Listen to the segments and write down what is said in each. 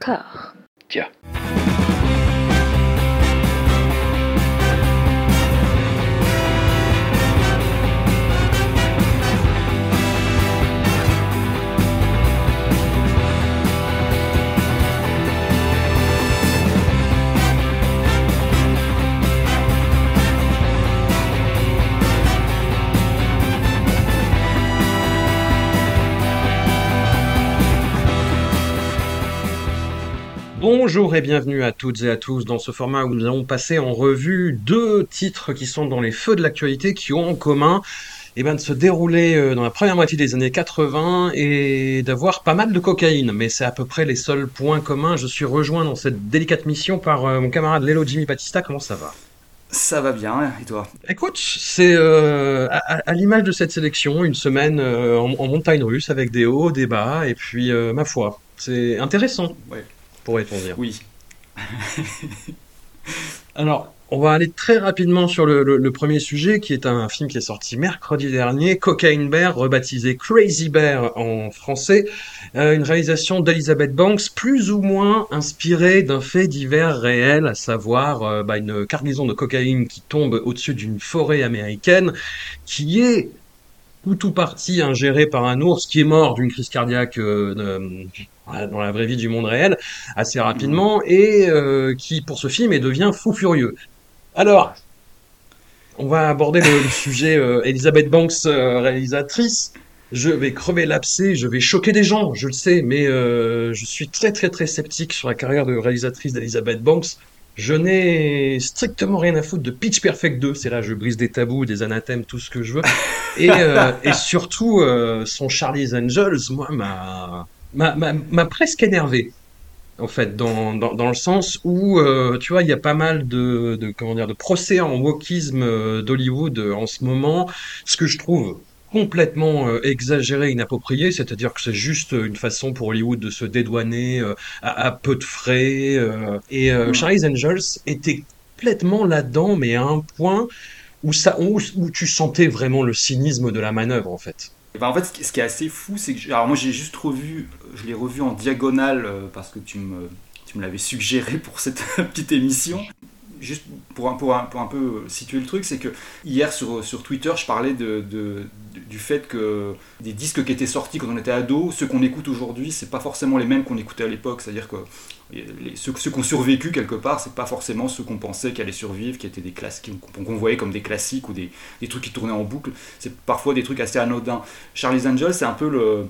D'accord. Bonjour et bienvenue à toutes et à tous dans ce format où nous allons passer en revue deux titres qui sont dans les feux de l'actualité, qui ont en commun eh ben, de se dérouler euh, dans la première moitié des années 80 et d'avoir pas mal de cocaïne. Mais c'est à peu près les seuls points communs. Je suis rejoint dans cette délicate mission par euh, mon camarade Lelo Jimmy Batista. Comment ça va? Ça va bien, et toi? Écoute, c'est euh, à, à l'image de cette sélection, une semaine euh, en, en montagne russe avec des hauts, des bas, et puis euh, ma foi, c'est intéressant, Ouais. Pourrait-on dire. Oui. Alors, on va aller très rapidement sur le, le- le premier sujet, qui est un film qui est sorti mercredi dernier, Cocaine Bear, rebaptisé Crazy Bear en français, Euh, une réalisation d'Elizabeth Banks, plus ou moins inspirée d'un fait divers réel, à savoir euh, bah, une cargaison de cocaïne qui tombe au-dessus d'une forêt américaine, qui est tout ou partie ingérée par un ours qui est mort d'une crise cardiaque euh, dans la vraie vie du monde réel assez rapidement et euh, qui pour ce film et devient fou furieux. Alors, on va aborder le, sujet euh, Elizabeth Banks, euh, réalisatrice. Je vais crever l'abcès, je vais choquer des gens, je le sais, mais euh, je suis très très très sceptique sur la carrière de réalisatrice d'Elizabeth Banks. Je n'ai strictement rien à foutre de Pitch Perfect 2, c'est là je brise des tabous, des anathèmes, tout ce que je veux. Et, surtout, son Charlie's Angels, moi, m'a m'a- presque énervé en fait, dans, dans, dans le sens où, euh, tu vois, il y a pas mal de, de, comment dire, de procès en wokisme euh, d'Hollywood euh, en ce moment, ce que je trouve complètement exagéré, inapproprié, c'est-à-dire que c'est juste une façon pour Hollywood de se dédouaner à, à peu de frais. et euh, Mm. Charlie's Angels était complètement là-dedans, mais à un point où, ça, où, où tu sentais vraiment le cynisme de la manœuvre, en fait. Et ben, en fait, ce qui, est assez fou, c'est que. Alors, moi, j'ai juste revu. Je l'ai revu en diagonale euh, parce que tu me, tu me l'avais suggéré pour cette petite émission. Juste pour un, pour, un, pour un peu situer le truc, c'est que hier sur, sur Twitter, je parlais de- du fait que des disques qui étaient sortis quand on était ado, ceux qu'on écoute aujourd'hui, c'est pas forcément les mêmes qu'on écoutait à l'époque. C'est-à-dire que ceux, qui ont survécu quelque part, c'est pas forcément ceux qu'on pensait qui allaient survivre, qui étaient des classiques, qu'on voyait comme des classiques ou des, trucs qui tournaient en boucle. C'est parfois des trucs assez anodins. Charlie's Angels, c'est un peu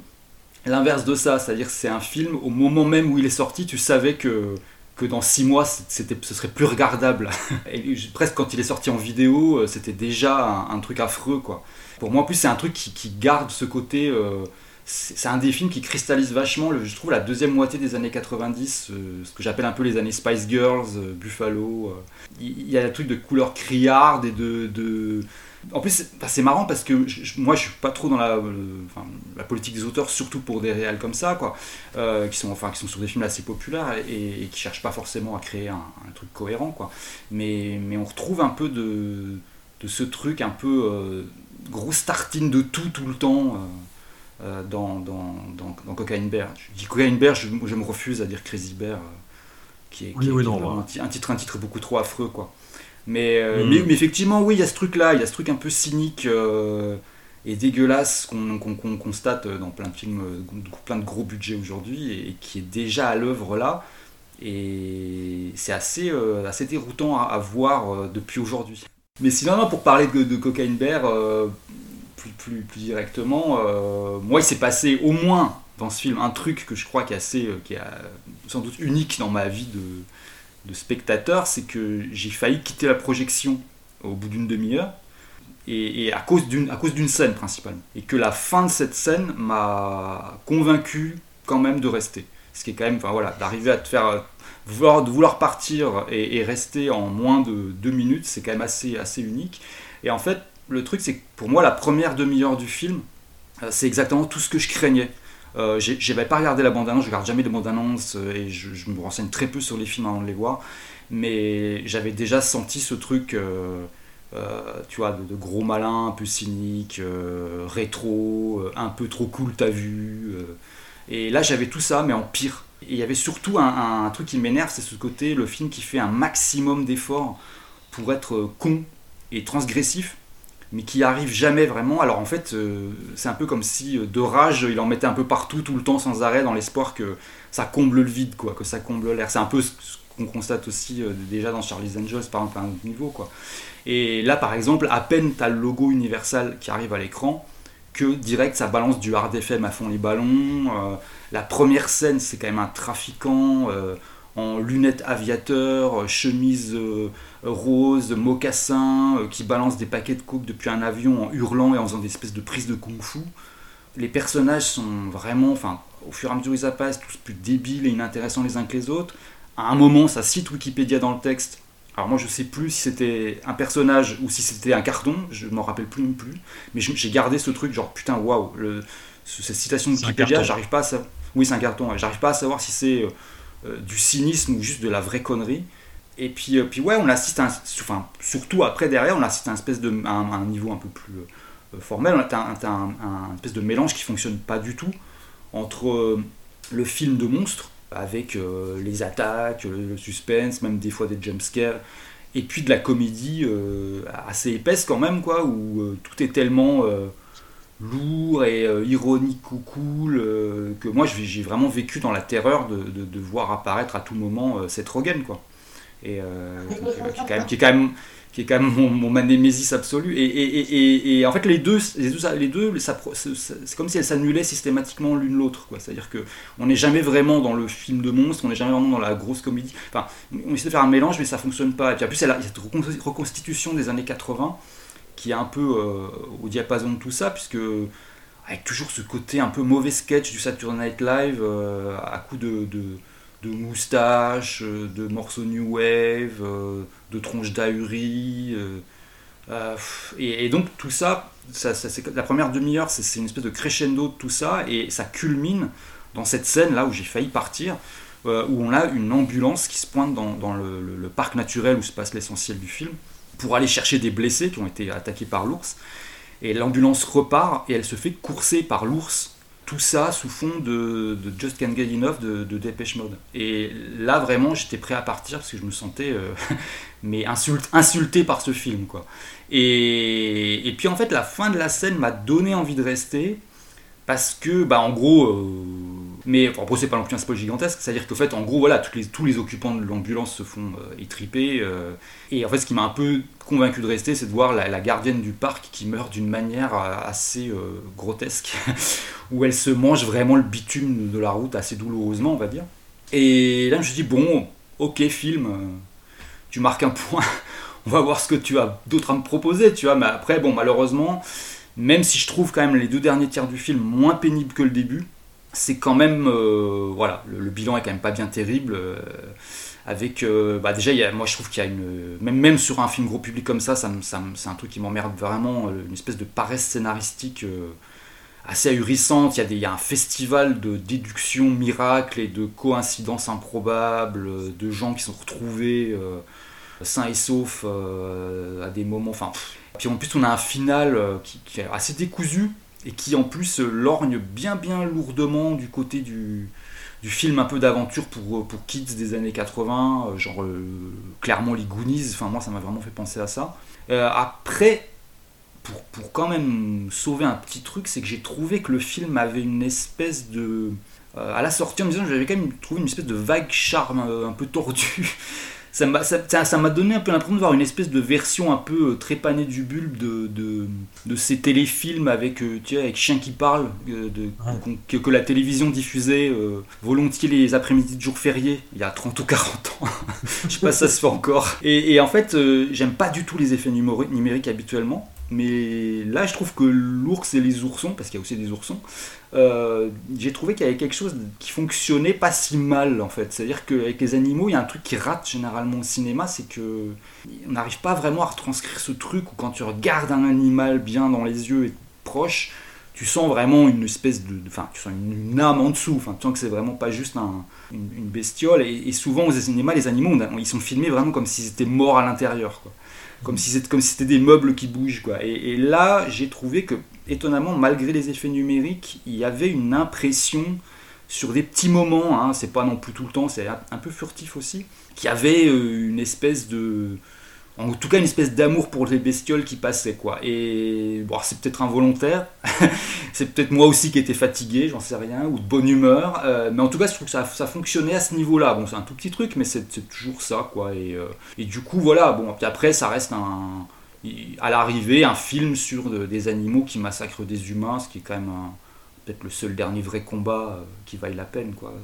l'inverse de ça, c'est-à-dire c'est un film au moment même où il est sorti, tu savais que que dans six mois, ce serait plus regardable. Et presque quand il est sorti en vidéo, euh, c'était déjà un, truc affreux, quoi. Pour moi, en plus, c'est un truc qui, qui garde ce côté. euh, c'est un des films qui cristallise vachement, le- je trouve, la deuxième moitié des années 90, euh, ce que j'appelle un peu les années Spice Girls, euh, Buffalo. euh. Il y a un truc de couleur criarde et de. de... En plus, c'est marrant parce que moi, je suis pas trop dans la, la politique des auteurs, surtout pour des réals comme ça, quoi, qui sont enfin qui sont sur des films assez populaires et, qui cherchent pas forcément à créer un, un truc cohérent, quoi. Mais, mais on retrouve un peu de, de ce truc un peu grosse tartine de tout tout le temps. Euh, dans, dans, dans, dans Cocaine Bear. Je dis Cocaine Bear, je, je me refuse à dire Crazy Bear, euh, qui est, Oui, qui est- oui, qui est non, vraiment bah. un, ti- un titre, un titre beaucoup trop affreux, quoi. Mais, euh, Mm. mais, mais effectivement, oui, il y a ce truc-là, il y a ce truc un peu cynique et dégueulasse qu'on constate dans plein de films, plein de gros budgets aujourd'hui et, qui est déjà à l'œuvre là. Et c'est assez, euh, assez déroutant à, à voir euh, depuis aujourd'hui. Mais sinon, non, pour parler de, de Cocaine Bear euh, plus, directement, euh, moi, il s'est passé au moins dans ce film un truc que je crois qui est assez, euh, qui est euh, sans doute unique dans ma vie de, spectateur, c'est que j'ai failli quitter la projection au bout d'une demi-heure. Et, à cause d'une scène principalement et que la fin de cette scène m'a convaincu quand même de rester ce qui est quand même enfin voilà d'arriver à te faire vouloir de vouloir partir et, et rester en moins de deux minutes c'est quand même assez assez unique et en fait le truc c'est que pour moi la première demi-heure du film euh, c'est exactement tout ce que je craignais euh, j'avais pas regardé la bande-annonce, je regarde jamais les bandes-annonces euh, et je, me renseigne très peu sur les films avant de les voir, mais j'avais déjà senti ce truc, euh, tu vois, de, de gros malin, un peu cynique, rétro, un peu trop cool, t'as vu. et là, j'avais tout ça, mais en pire. Et il y avait surtout un truc qui m'énerve, c'est ce côté, le film qui fait un maximum d'efforts pour être con et transgressif mais qui arrive jamais vraiment. Alors en fait, euh, c'est un peu comme si euh, de rage, il en mettait un peu partout, tout le temps, sans arrêt, dans l'espoir que ça comble le vide, quoi, que ça comble l'air. C'est un peu ce qu'on constate aussi euh, déjà dans Charlie's Angels, par exemple, à un autre niveau. Et là, par exemple, à peine tu as le logo Universal qui arrive à l'écran, que direct ça balance du hard FM à fond les ballons. la première scène, c'est quand même un trafiquant en lunettes aviateurs, chemise rose, mocassin, euh, qui balance des paquets de coke depuis un avion en hurlant et en faisant des espèces de prises de kung-fu. Les personnages sont vraiment, enfin, au fur et à mesure ils passent, tous plus débiles et inintéressants les uns que les autres. À un moment, ça cite Wikipédia dans le texte. Alors moi, je sais plus si c'était un personnage ou si c'était un carton, je m'en rappelle plus non plus. Mais j'ai gardé ce truc, genre putain, waouh, cette citation de Wikipédia, j'arrive pas à savoir. Oui, c'est un carton. J'arrive pas à savoir si c'est euh, euh, du cynisme ou juste de la vraie connerie. Et puis, euh, puis ouais, on assiste, à un, enfin, surtout après derrière, on assiste à un, espèce de, un, niveau un peu plus euh, formel. On a un, un, espèce de mélange qui fonctionne pas du tout entre euh, le film de monstre, avec les attaques, le, suspense, même des fois des jumpscares, et puis de la comédie assez épaisse quand même, quoi, où tout est tellement lourd et ironique ou cool que moi j'ai vraiment vécu dans la terreur de, de, voir apparaître à tout moment cette Rogen, quoi et euh, qui, est quand même, qui, est quand même, qui est quand même mon, manémésis absolu. Et, et, et, et, en fait, les deux, les deux, les deux c'est comme si elles s'annulaient systématiquement l'une l'autre. C'est-à-dire qu'on n'est jamais vraiment dans le film de monstre, on n'est jamais vraiment dans la grosse comédie. Enfin, on essaie de faire un mélange, mais ça fonctionne pas. Et puis en plus, il y a cette reconstitution des années 80 qui est un peu euh, au diapason de tout ça, puisque avec toujours ce côté un peu mauvais sketch du Saturday Night Live euh, à coup de, de de moustaches, euh, de morceaux new wave, de tronches d'ahurie. Euh, et, donc tout ça, la première demi-heure, c'est une espèce de crescendo de tout ça, et ça culmine dans cette scène là où j'ai failli partir, où on a une ambulance qui se pointe dans, le, parc naturel où se passe l'essentiel du film, pour aller chercher des blessés qui ont été attaqués par l'ours. Et l'ambulance repart et elle se fait courser par l'ours tout ça sous fond de, Just Can't Get Enough de, de Dépêche Mode. Et là, vraiment, j'étais prêt à partir parce que je me sentais euh, mais insulté par ce film. quoi. Et, et, puis, en fait, la fin de la scène m'a donné envie de rester parce que, bah, en gros, euh, mais enfin, c'est pas non plus un spoil gigantesque, c'est-à-dire qu'en fait, en gros, voilà, tous les, occupants de l'ambulance se font euh, étriper. Euh, et en fait, ce qui m'a un peu convaincu de rester, c'est de voir la, gardienne du parc qui meurt d'une manière assez grotesque, où elle se mange vraiment le bitume de la route assez douloureusement, on va dire. Et là, je me suis dit, bon, ok, film, tu marques un point, on va voir ce que tu as d'autre à me proposer, tu vois, mais après, bon, malheureusement même si je trouve quand même les deux derniers tiers du film moins pénibles que le début, c'est quand même euh, voilà le, bilan est quand même pas bien terrible euh, avec euh, bah déjà moi je trouve qu'il y a une même sur un film gros public comme ça, c'est un truc qui m'emmerde vraiment une espèce de paresse scénaristique assez ahurissante. Il y, a des, y a un festival de déduction miracle et de coïncidences improbables de gens qui sont retrouvés sains et saufs à des moments puis en plus, on a un final qui, est assez décousu et qui en plus lorgne bien bien lourdement du côté du, du film un peu d'aventure pour, pour kids des années 80, euh, genre euh, clairement les Goonies, enfin moi ça m'a vraiment fait penser à ça. après, pour, pour, quand même sauver un petit truc, c'est que j'ai trouvé que le film avait une espèce de... à la sortie en me disant j'avais quand même trouvé une espèce de vague charme un peu tordu ça m'a ça, m'a donné un peu l'impression de voir une espèce de version un peu euh, trépanée du bulbe de, de, de ces téléfilms avec, euh, tu sais, avec chien qui parle, euh, de, que, que, la télévision diffusait volontiers les après-midi de jours fériés, il y a 30 ou 40 ans. Je sais pas si ça se fait encore. Et, et en fait, j'aime pas du tout les effets numériques habituellement. Mais là, je trouve que l'ours et les oursons, parce qu'il y a aussi des oursons, euh, j'ai trouvé qu'il y avait quelque chose qui fonctionnait pas si mal en fait. C'est-à-dire qu'avec les animaux, il y a un truc qui rate généralement au cinéma, c'est que on n'arrive pas vraiment à retranscrire ce truc où quand tu regardes un animal bien dans les yeux et proche, tu sens vraiment une espèce de, enfin, tu sens une, âme en dessous. Enfin, tu sens que c'est vraiment pas juste une, bestiole. Et, souvent aux cinémas, les animaux, ils sont filmés vraiment comme s'ils étaient morts à l'intérieur, Comme si c'était des meubles qui bougent, quoi. et là, j'ai trouvé que étonnamment, malgré les effets numériques, il y avait une impression sur des petits moments, hein, c'est pas non plus tout le temps, c'est un, peu furtif aussi, qui avait euh, une espèce de. En tout cas, une espèce d'amour pour les bestioles qui passait, quoi. Et bon, c'est peut-être involontaire, c'est peut-être moi aussi qui étais fatigué, j'en sais rien, ou de bonne humeur, euh, mais en tout cas, je trouve que ça, ça fonctionnait à ce niveau-là. Bon, c'est un tout petit truc, mais c'est toujours ça, quoi. Et, euh, et, du coup, voilà, bon, puis après, ça reste un. À l'arrivée, un film sur des animaux qui massacrent des humains, ce qui est quand même peut-être le seul dernier vrai combat euh, qui vaille la peine. Quoi.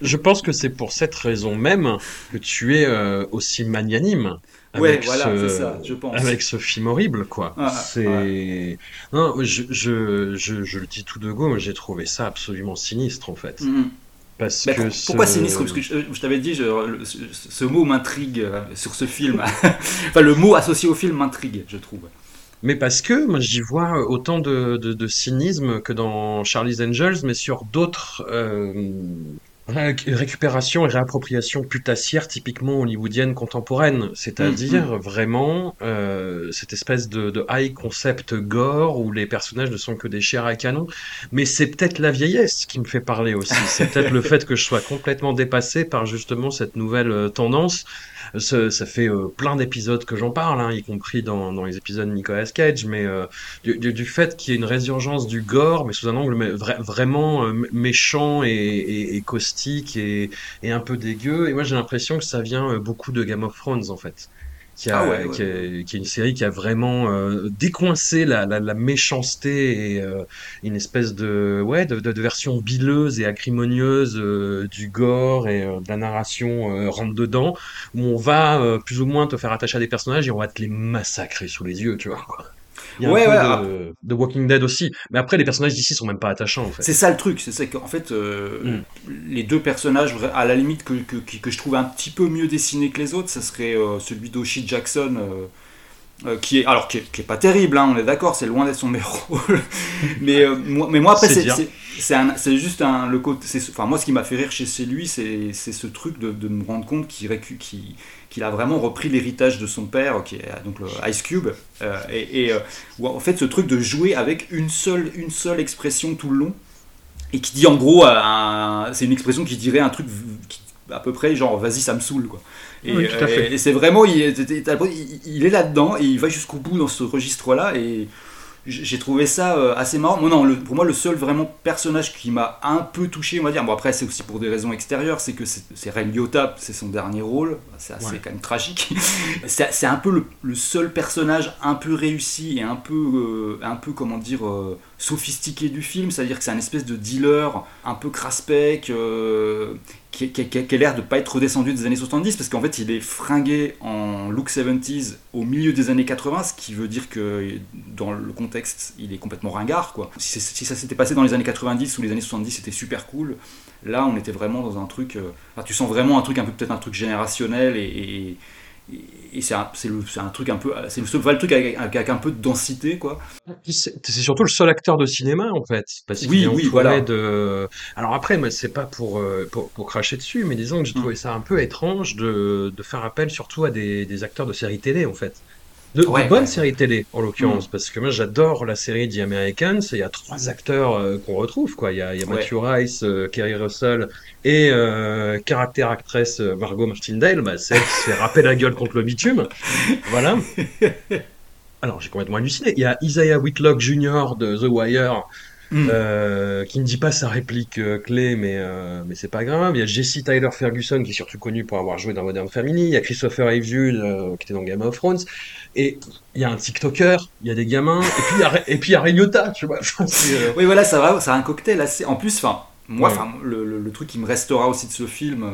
Je, pense que c'est pour cette raison même que tu es euh, aussi magnanime. Avec voilà, ce, ça, je pense. Avec ce film horrible, quoi. c'est. Non, je, je, je, le dis tout de go, j'ai trouvé ça absolument sinistre, en fait. Mm-hmm. Parce que pourquoi sinistre? Parce que je, t'avais dit, ce mot m'intrigue sur ce film. enfin, le mot associé au film m'intrigue, je trouve. Mais parce que moi j'y vois autant de, de, cynisme que dans Charlie's Angels, mais sur d'autres euh, récupérations et réappropriations putassières typiquement hollywoodiennes contemporaines. C'est-à-dire mm, mm. vraiment euh, cette espèce de, de, high concept gore où les personnages ne sont que des chairs à canon. Mais c'est peut-être la vieillesse qui me fait parler aussi. C'est peut-être le fait que je sois complètement dépassé par justement cette nouvelle euh, tendance ça, ça fait euh, plein d'épisodes que j'en parle, hein, y compris dans, dans, les épisodes Nicolas Cage, mais euh, du, du, fait qu'il y ait une résurgence du gore, mais sous un angle vraiment euh, méchant et, et, et caustique et, et, un peu dégueu. Et moi j'ai l'impression que ça vient beaucoup de Game of Thrones en fait qui, a, ah qui, est, une série qui a vraiment euh, décoincé la, la, la, méchanceté et euh, une espèce de, ouais, de, de, version bileuse et acrimonieuse euh, du gore et de la narration rentre dedans, où on va plus ou moins te faire attacher à des personnages et on va te les massacrer sous les yeux, tu vois. Il y a ouais, un peu de, de, Walking Dead aussi. Mais après, les personnages d'ici sont même pas attachants, en fait. C'est ça le truc. C'est ça qu'en fait, euh, mm. les deux personnages, à la limite, que, que, que, je trouve un petit peu mieux dessinés que les autres, ça serait euh, celui d'Oshi Jackson. Euh, qui est alors qui est, pas terrible hein, on est d'accord c'est loin d'être son meilleur rôle mais moi mais moi après c'est c'est juste un le côté enfin moi ce qui m'a fait rire chez, lui c'est ce truc de, de, me rendre compte qu'il qui qu'il a vraiment repris l'héritage de son père, qui est donc le Ice Cube, euh, et, euh, en fait ce truc de jouer avec une seule, une seule expression tout le long, et qui dit en gros, c'est une expression qui dirait un truc à peu près genre vas-y ça me saoule quoi. Et, euh, et c'est vraiment, il, il est là-dedans et il va jusqu'au bout dans ce registre-là et j'ai trouvé ça euh, assez marrant. Non, pour moi, le seul vraiment personnage qui m'a un peu touché, on va dire, bon après c'est aussi pour des raisons extérieures, c'est que c'est Ray Liotta, c'est son dernier rôle, c'est assez quand même tragique. c'est un peu le, seul personnage un peu réussi et un peu, euh, un peu comment dire, euh, sophistiqué du film, c'est-à-dire que c'est un espèce de dealer un peu craspec, qui, qui, a l'air de pas être redescendu des années 70 parce qu'en fait il est fringué en look 70s au milieu des années 80 ce qui veut dire que dans le contexte il est complètement ringard quoi. Si, ça s'était passé dans les années 90 ou les années 70 c'était super cool. Là on était vraiment dans un truc euh, tu sens vraiment un truc un peu peut-être un truc générationnel et c'est un, un, truc un peu c'est le seul le truc avec, avec, un peu de densité quoi c'est surtout le seul acteur de cinéma en fait parce oui, oui, voilà. de alors après moi c'est pas pour, euh, pour, pour cracher dessus mais disons que j'ai mm. trouvé ça un peu étrange de, de faire appel surtout à des, des acteurs de séries télé en fait de, bonnes séries télé, en l'occurrence, mm. parce que moi j'adore la série The Americans, il y a trois acteurs euh, qu'on retrouve, quoi. Il y a, il y a Matthew Rice, euh, Kerry Russell et euh, caractère actrice Margot Martindale, bah, c'est elle qui se fait râper la gueule contre le bitume. Voilà. Alors j'ai complètement halluciné. Il y a Isaiah Whitlock Jr. de The Wire, Mm. Euh, qui ne dit pas sa réplique euh, clé, mais, euh, mais c'est pas grave. Il y a Jesse Tyler Ferguson, qui est surtout connu pour avoir joué dans Modern Family. Il y a Christopher Evjul, qui était dans Game of Thrones. Et il y a un TikToker, il y a des gamins, et puis il y a, et puis il y a tu vois. oui, voilà, ça va, c'est un cocktail assez. En plus, enfin, moi, enfin, le, le, truc qui me restera aussi de ce film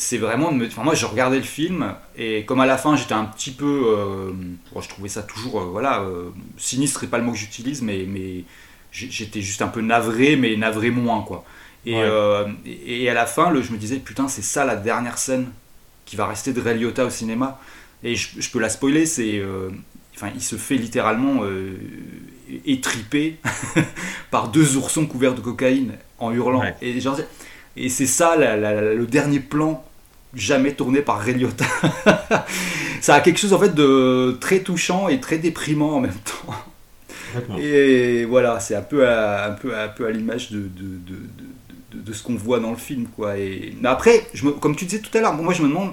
c'est vraiment de me... enfin, moi je regardais le film et comme à la fin j'étais un petit peu je trouvais ça toujours voilà sinistre c'est pas le mot que j'utilise mais mais j'étais juste un peu navré, mais navré moins, quoi. Et, euh, et, à la fin, le, je me disais, putain, c'est ça la dernière scène qui va rester de Ray au cinéma. Et je, peux la spoiler, c'est. Euh, enfin, il se fait littéralement euh, étriper par deux oursons couverts de cocaïne en hurlant. Et, et c'est ça le dernier plan jamais tourné par Ray ça a quelque chose en fait de très touchant et très déprimant en même temps. Et voilà, c'est un peu à, peu peu à l'image de, ce qu'on voit dans le film. Quoi. Et, après, comme tu disais tout à l'heure, moi je me demande,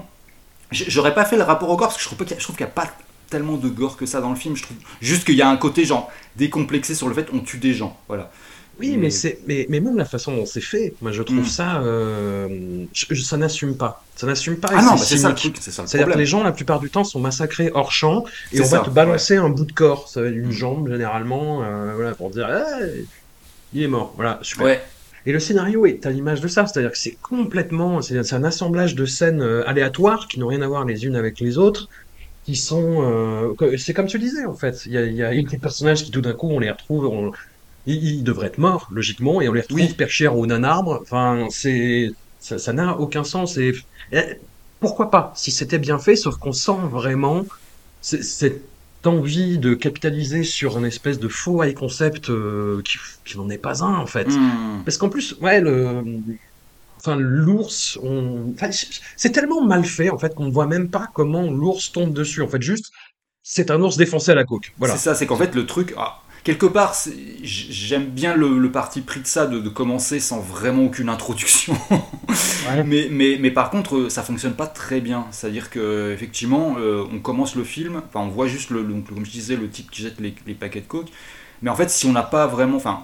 j'aurais pas fait le rapport au gore parce que je trouve, qu'il n'y a, pas tellement de gore que ça dans le film. Je trouve juste qu'il y a un côté genre décomplexé sur le fait qu'on tue des gens. Voilà. Oui, mais, c'est, mais, mais, même la façon dont c'est fait, moi je trouve mm. ça, euh, ça n'assume pas. Ça n'assume pas. Ah non, c'est ça le truc, c'est ça C'est-à-dire que les gens, la plupart du temps, sont massacrés hors champ et on va te balancer un bout de corps, ça va être une mm. jambe généralement, euh, voilà, pour dire, il est mort, voilà, super. Ouais. Et le scénario est à l'image de ça, c'est-à-dire que c'est complètement, c'est un assemblage de scènes euh, aléatoires qui n'ont rien à voir les unes avec les autres, qui sont, euh, c'est comme tu disais en fait, il y a, y a des personnages qui tout d'un coup on les retrouve, on, ils, devraient être morts, logiquement, et on les retrouve perchés au d'un arbre. Enfin, c'est, ça n'a aucun sens. Et, pourquoi pas, si c'était bien fait, sauf qu'on sent vraiment cette envie de capitaliser sur un espèce de faux high concept euh, qui, n'en est pas un, en fait. Hmm. Parce qu'en plus, ouais, le. Enfin, l'ours, on... c'est tellement mal fait, en fait, qu'on ne voit même pas comment l'ours tombe dessus. En fait, juste, c'est un ours défoncé à la coque. Voilà. C'est ça, c'est qu'en fait, le truc. Ah, quelque part, j'aime bien le, parti pris de ça, de, commencer sans vraiment aucune introduction. mais, mais, mais, par contre, ça fonctionne pas très bien. C'est-à-dire que effectivement, euh, on commence le film, enfin, on voit juste, le, comme je disais, le type qui jette les, paquets de coke. Mais en fait, si on n'a pas vraiment, enfin,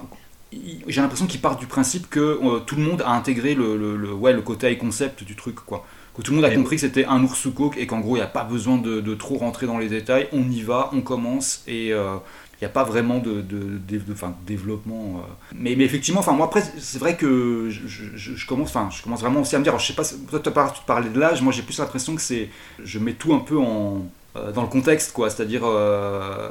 j'ai l'impression qu'il part du principe que euh, tout le monde a intégré le, ouais, le côté high concept du truc, quoi. Que tout le monde a compris que c'était un ours sous coke et qu'en gros, il n'y a pas besoin de, trop rentrer dans les détails. On y va, on commence et euh, n'y a pas vraiment de, de, développement. Euh. Mais, mais, effectivement, enfin, moi après, c'est vrai que je, commence, enfin, je commence vraiment aussi à me dire, je sais pas, toi tu parlais de l'âge, moi j'ai plus l'impression que c'est, je mets tout un peu en, euh, dans le contexte, quoi. C'est-à-dire, euh,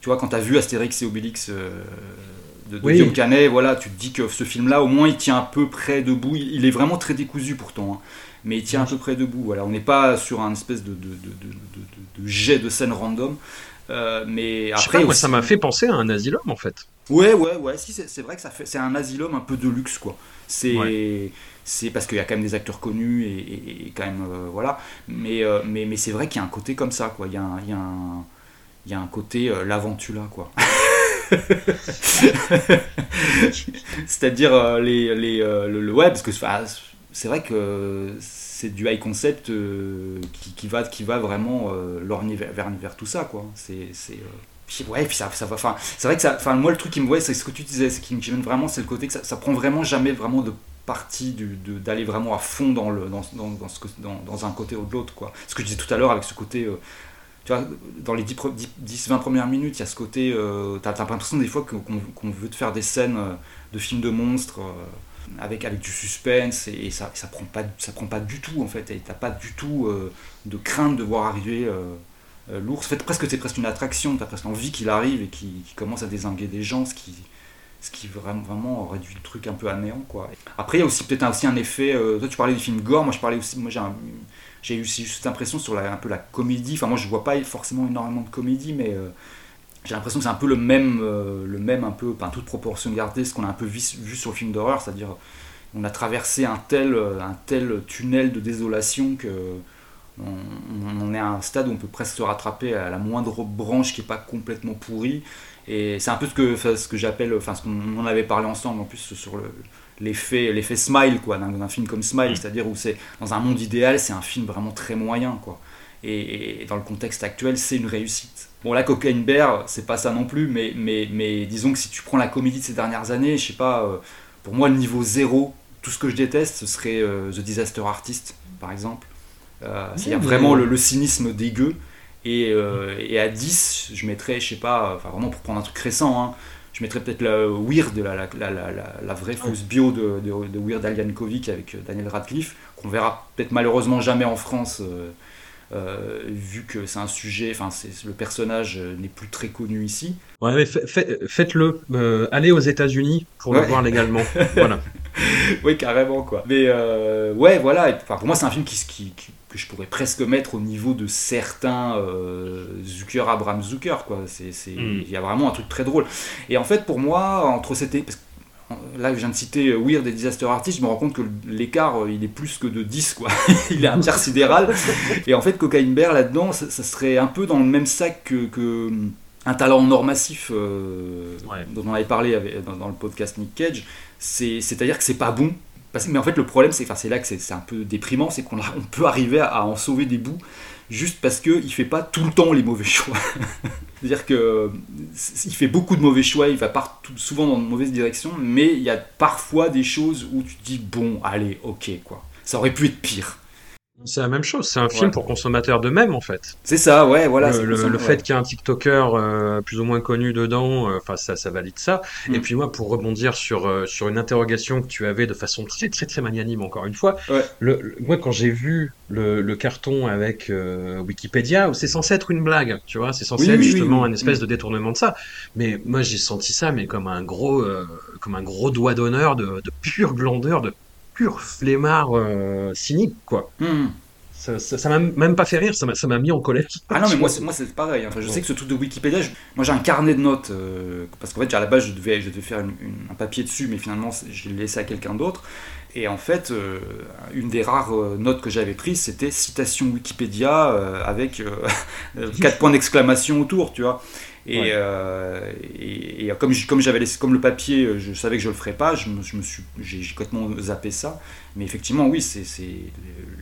tu vois, quand tu as vu Astérix et Obélix de, de Guillaume Canet, voilà, tu te dis que ce film-là, au moins, il tient un peu près debout. Il, est vraiment très décousu pourtant. Hein. mais il tient un peu près debout. Voilà, on n'est pas sur un espèce de, de, de, de jet de scène random. Euh, mais après, moi, ça m'a fait penser à un asylum en fait. Ouais, ouais, ouais. Si, c'est vrai que ça fait, c'est un asylum un peu de luxe quoi. C'est, c'est parce qu'il y a quand même des acteurs connus et, quand même euh, voilà. Mais, euh, mais, mais c'est vrai qu'il y a un côté comme ça quoi. Il y a un, il y a un, il y a un côté l'aventula quoi. C'est-à-dire les, les le, le, ouais parce que c'est vrai que c'est du high concept euh, qui, va, qui va vraiment euh, vers, vers, tout ça, quoi. C'est, euh, ouais, puis ça, ça va. C'est vrai que ça. Moi, le truc qui me. Ouais, c'est ce que tu disais, ce qui me vraiment, c'est le côté que ça, ça prend vraiment jamais vraiment de partie d'aller vraiment à fond dans, le, dans, dans, dans, ce, dans, dans un côté ou de l'autre, quoi. Ce que je disais tout à l'heure avec ce côté. tu vois, dans les 10-20 premières minutes, il y a ce côté. t'as, l'impression des fois qu'on veut te faire des scènes de films de monstres avec, avec du suspense et, ça, ça prend pas ça prend pas du tout en fait et t'as pas du tout euh, de crainte de voir arriver euh, euh, l'ours. En fait presque c'est presque une attraction. T'as presque envie qu'il arrive et qu'il commence à désinguer des gens ce qui ce qui vraiment, vraiment réduit le truc un peu à néant quoi. Après il y a aussi peut-être aussi un effet toi tu parlais du film gore. Moi je parlais aussi moi j'ai eu aussi cette impression sur la, un peu la comédie. Enfin moi je vois pas forcément énormément de comédie mais j'ai l'impression que c'est un peu le même, euh, le même un peu, enfin toute proportion gardée, ce qu'on a un peu vu, sur le film d'horreur, c'est-à-dire on a traversé un tel, euh, un tel tunnel de désolation que on, est à un stade où on peut presque se rattraper à la moindre branche qui n'est pas complètement pourrie. Et c'est un peu ce que, ce que j'appelle, enfin ce qu'on en avait parlé ensemble en plus sur l'effet l'effet smile quoi d'un film comme smile mm. c'est à dire où c'est dans un monde idéal c'est un film vraiment très moyen quoi et dans le contexte actuel c'est une réussite Bon, la Cocaine Bear, c'est pas ça non plus, mais, mais, mais disons que si tu prends la comédie de ces dernières années, je sais pas, euh, pour moi, le niveau zéro, tout ce que je déteste, ce serait euh, The Disaster Artist, par exemple. Euh, C'est-à-dire vraiment le, cynisme dégueu. Et, euh, et, à 10, je mettrais, je sais pas, enfin vraiment pour prendre un truc récent, hein, je mettrais peut-être la Weird, la, la, la, la, vraie fausse bio de, de, de Weird Al avec Daniel Radcliffe, qu'on verra peut-être malheureusement jamais en France euh, vu que c'est un sujet, enfin le personnage euh, n'est plus très connu ici. Ouais, mais faites-le, euh, allez aux États-Unis pour le voir légalement. voilà. oui, carrément quoi. Mais ouais, voilà. Enfin, pour moi, c'est un film qui, qui, que je pourrais presque mettre au niveau de certains Zucker, Abraham Zucker quoi. C'est, hmm. il y a vraiment un truc très drôle. Et en fait, pour moi, entre cette là je viens de citer euh, Weird et Disaster Artist, je me rends compte que l'écart euh, il est plus que de 10 quoi. il est un tiers sidéral. Et en fait Cocaine Bear là-dedans, ça, serait un peu dans le même sac que, un talent en or massif dont on avait parlé dans, le podcast Nick Cage. C'est-à-dire que c'est pas bon. mais en fait, le problème, c'est c'est là que c'est un peu déprimant, c'est qu'on peut arriver à, en sauver des bouts juste parce qu'il fait pas tout le temps les mauvais choix. C'est-à-dire que il fait beaucoup de mauvais choix, il va partout, souvent dans de mauvaises directions, mais il y a parfois des choses où tu te dis bon, allez, ok, quoi. Ça aurait pu être pire. C'est la même chose, c'est un film pour consommateurs de même en fait. C'est ça, ouais, voilà. Le, fait qu'il y ait un TikToker euh, plus ou moins connu dedans, euh, enfin ça, ça valide ça. Mm. Et puis moi, pour rebondir sur euh, sur une interrogation que tu avais de façon très très très magnanime encore une fois, le, moi quand j'ai vu le, carton avec Wikipédia, c'est censé être une blague, tu vois, c'est censé être justement un espèce mm. de détournement de ça. Mais moi j'ai senti ça, mais comme un gros comme un gros doigt d'honneur de, de pure glandeur, de pur flemmard euh, cynique, quoi. Hmm. Ça m'a même pas fait rire, ça m'a mis en colère. Ah non, mais moi, moi c'est pareil. Enfin, je sais que ce truc de Wikipédia, moi j'ai un carnet de notes, euh, parce qu'en fait, à la base, je devais, je devais faire un papier dessus, mais finalement, je l'ai laissé à quelqu'un d'autre. Et en fait, euh, une des rares notes que j'avais prises, c'était citation Wikipédia avec quatre points d'exclamation autour, tu vois. Euh, et, et, comme, comme j'avais comme le papier, euh, je savais que je le ferais pas, je me, je me suis, j'ai, complètement zappé ça. Mais effectivement, oui, c'est,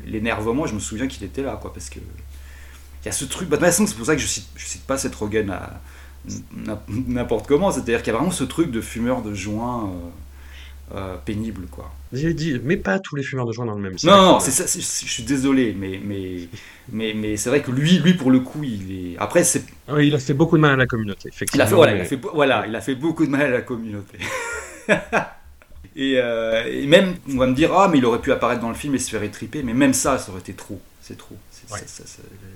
l'énervement. Je me souviens qu'il était là, quoi, parce que il y a ce truc. Bah, de toute façon, c'est pour ça que je cite, je cite pas cette Rogan à n'importe comment. C'est-à-dire qu'il y a vraiment ce truc de fumeur de joint. Euh, euh, pénible quoi. J'ai dit, mais pas tous les fumeurs de joint dans le même sac. Non, non, c'est ça, je suis désolé, mais, mais, mais, mais c'est vrai que lui, lui, pour le coup, il est. Après, c'est. Ah oui, il a fait beaucoup de mal à la communauté, effectivement. Il a fait, voilà, il a fait, voilà, il a fait beaucoup de mal à la communauté. Euh, et, même, on va me dire, ah, mais il aurait pu apparaître dans le film et se faire étriper, mais même ça, ça aurait été trop. C'est trop.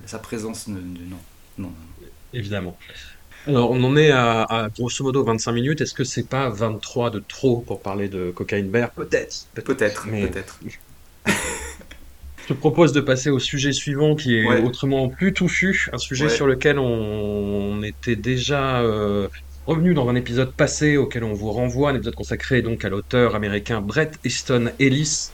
sa présence, non. non, non. Évidemment. Alors, on en est à, grosso modo 25 minutes. Est-ce que c'est pas 23 de trop pour parler de Cocaine Bear Peut-être. Peut-être. Peut-être. Je te propose de passer au sujet suivant qui est autrement plus touffu, un sujet sur lequel on, était déjà euh, revenu dans un épisode passé auquel on vous renvoie, un épisode consacré donc à l'auteur américain Brett Easton Ellis,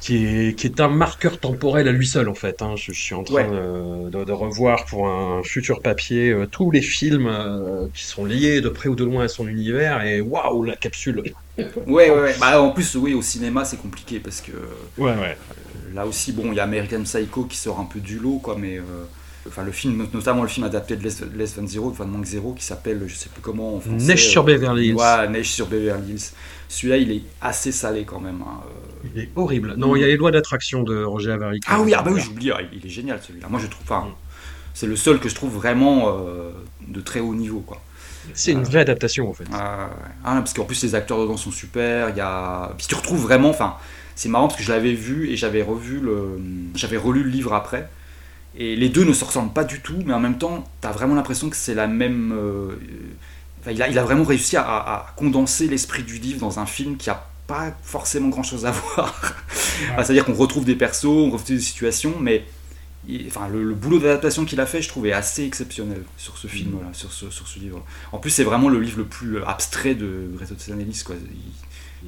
qui est, qui est un marqueur temporel à lui seul en fait. Hein. Je, suis en train de, revoir pour un futur papier euh, tous les films euh, qui sont liés de près ou de loin à son univers et waouh la capsule. ouais ouais, ouais. Bah, en plus oui au cinéma c'est compliqué parce que ouais ouais. Euh, là aussi bon il y a American Psycho qui sort un peu du lot quoi mais enfin le film notamment le film adapté de Less, Van Zero, Van Manque Zero qui s'appelle je sais plus comment en français. Neige sur Beverly Hills. Ouais Neige sur Beverly Hills. Celui-là il est assez salé quand même. Hein. Il est horrible. Non, il y a les lois d'attraction de Roger Avary. Ah oui, ah bah oui, j'oublie, ah, il est génial celui-là. Moi je trouve, enfin, c'est le seul que je trouve vraiment euh, de très haut niveau, quoi. C'est une vraie adaptation en fait. Ah, parce qu'en plus les acteurs dedans sont super. Il y a, puis tu retrouves vraiment, enfin, c'est marrant parce que je l'avais vu et j'avais revu le, j'avais relu le livre après. Et les deux ne se ressemblent pas du tout, mais en même temps, tu as vraiment l'impression que c'est la même. Euh, il, a, il, a, vraiment réussi à, à condenser l'esprit du livre dans un film qui a pas forcément grand chose à voir. C'est-à-dire qu'on retrouve des persos, on retrouve des situations, mais enfin, le, boulot d'adaptation qu'il a fait, je trouvais assez exceptionnel sur ce film-là, mm. sur, ce, sur ce livre. En plus, c'est vraiment le livre le plus abstrait de Ellis. Quoi.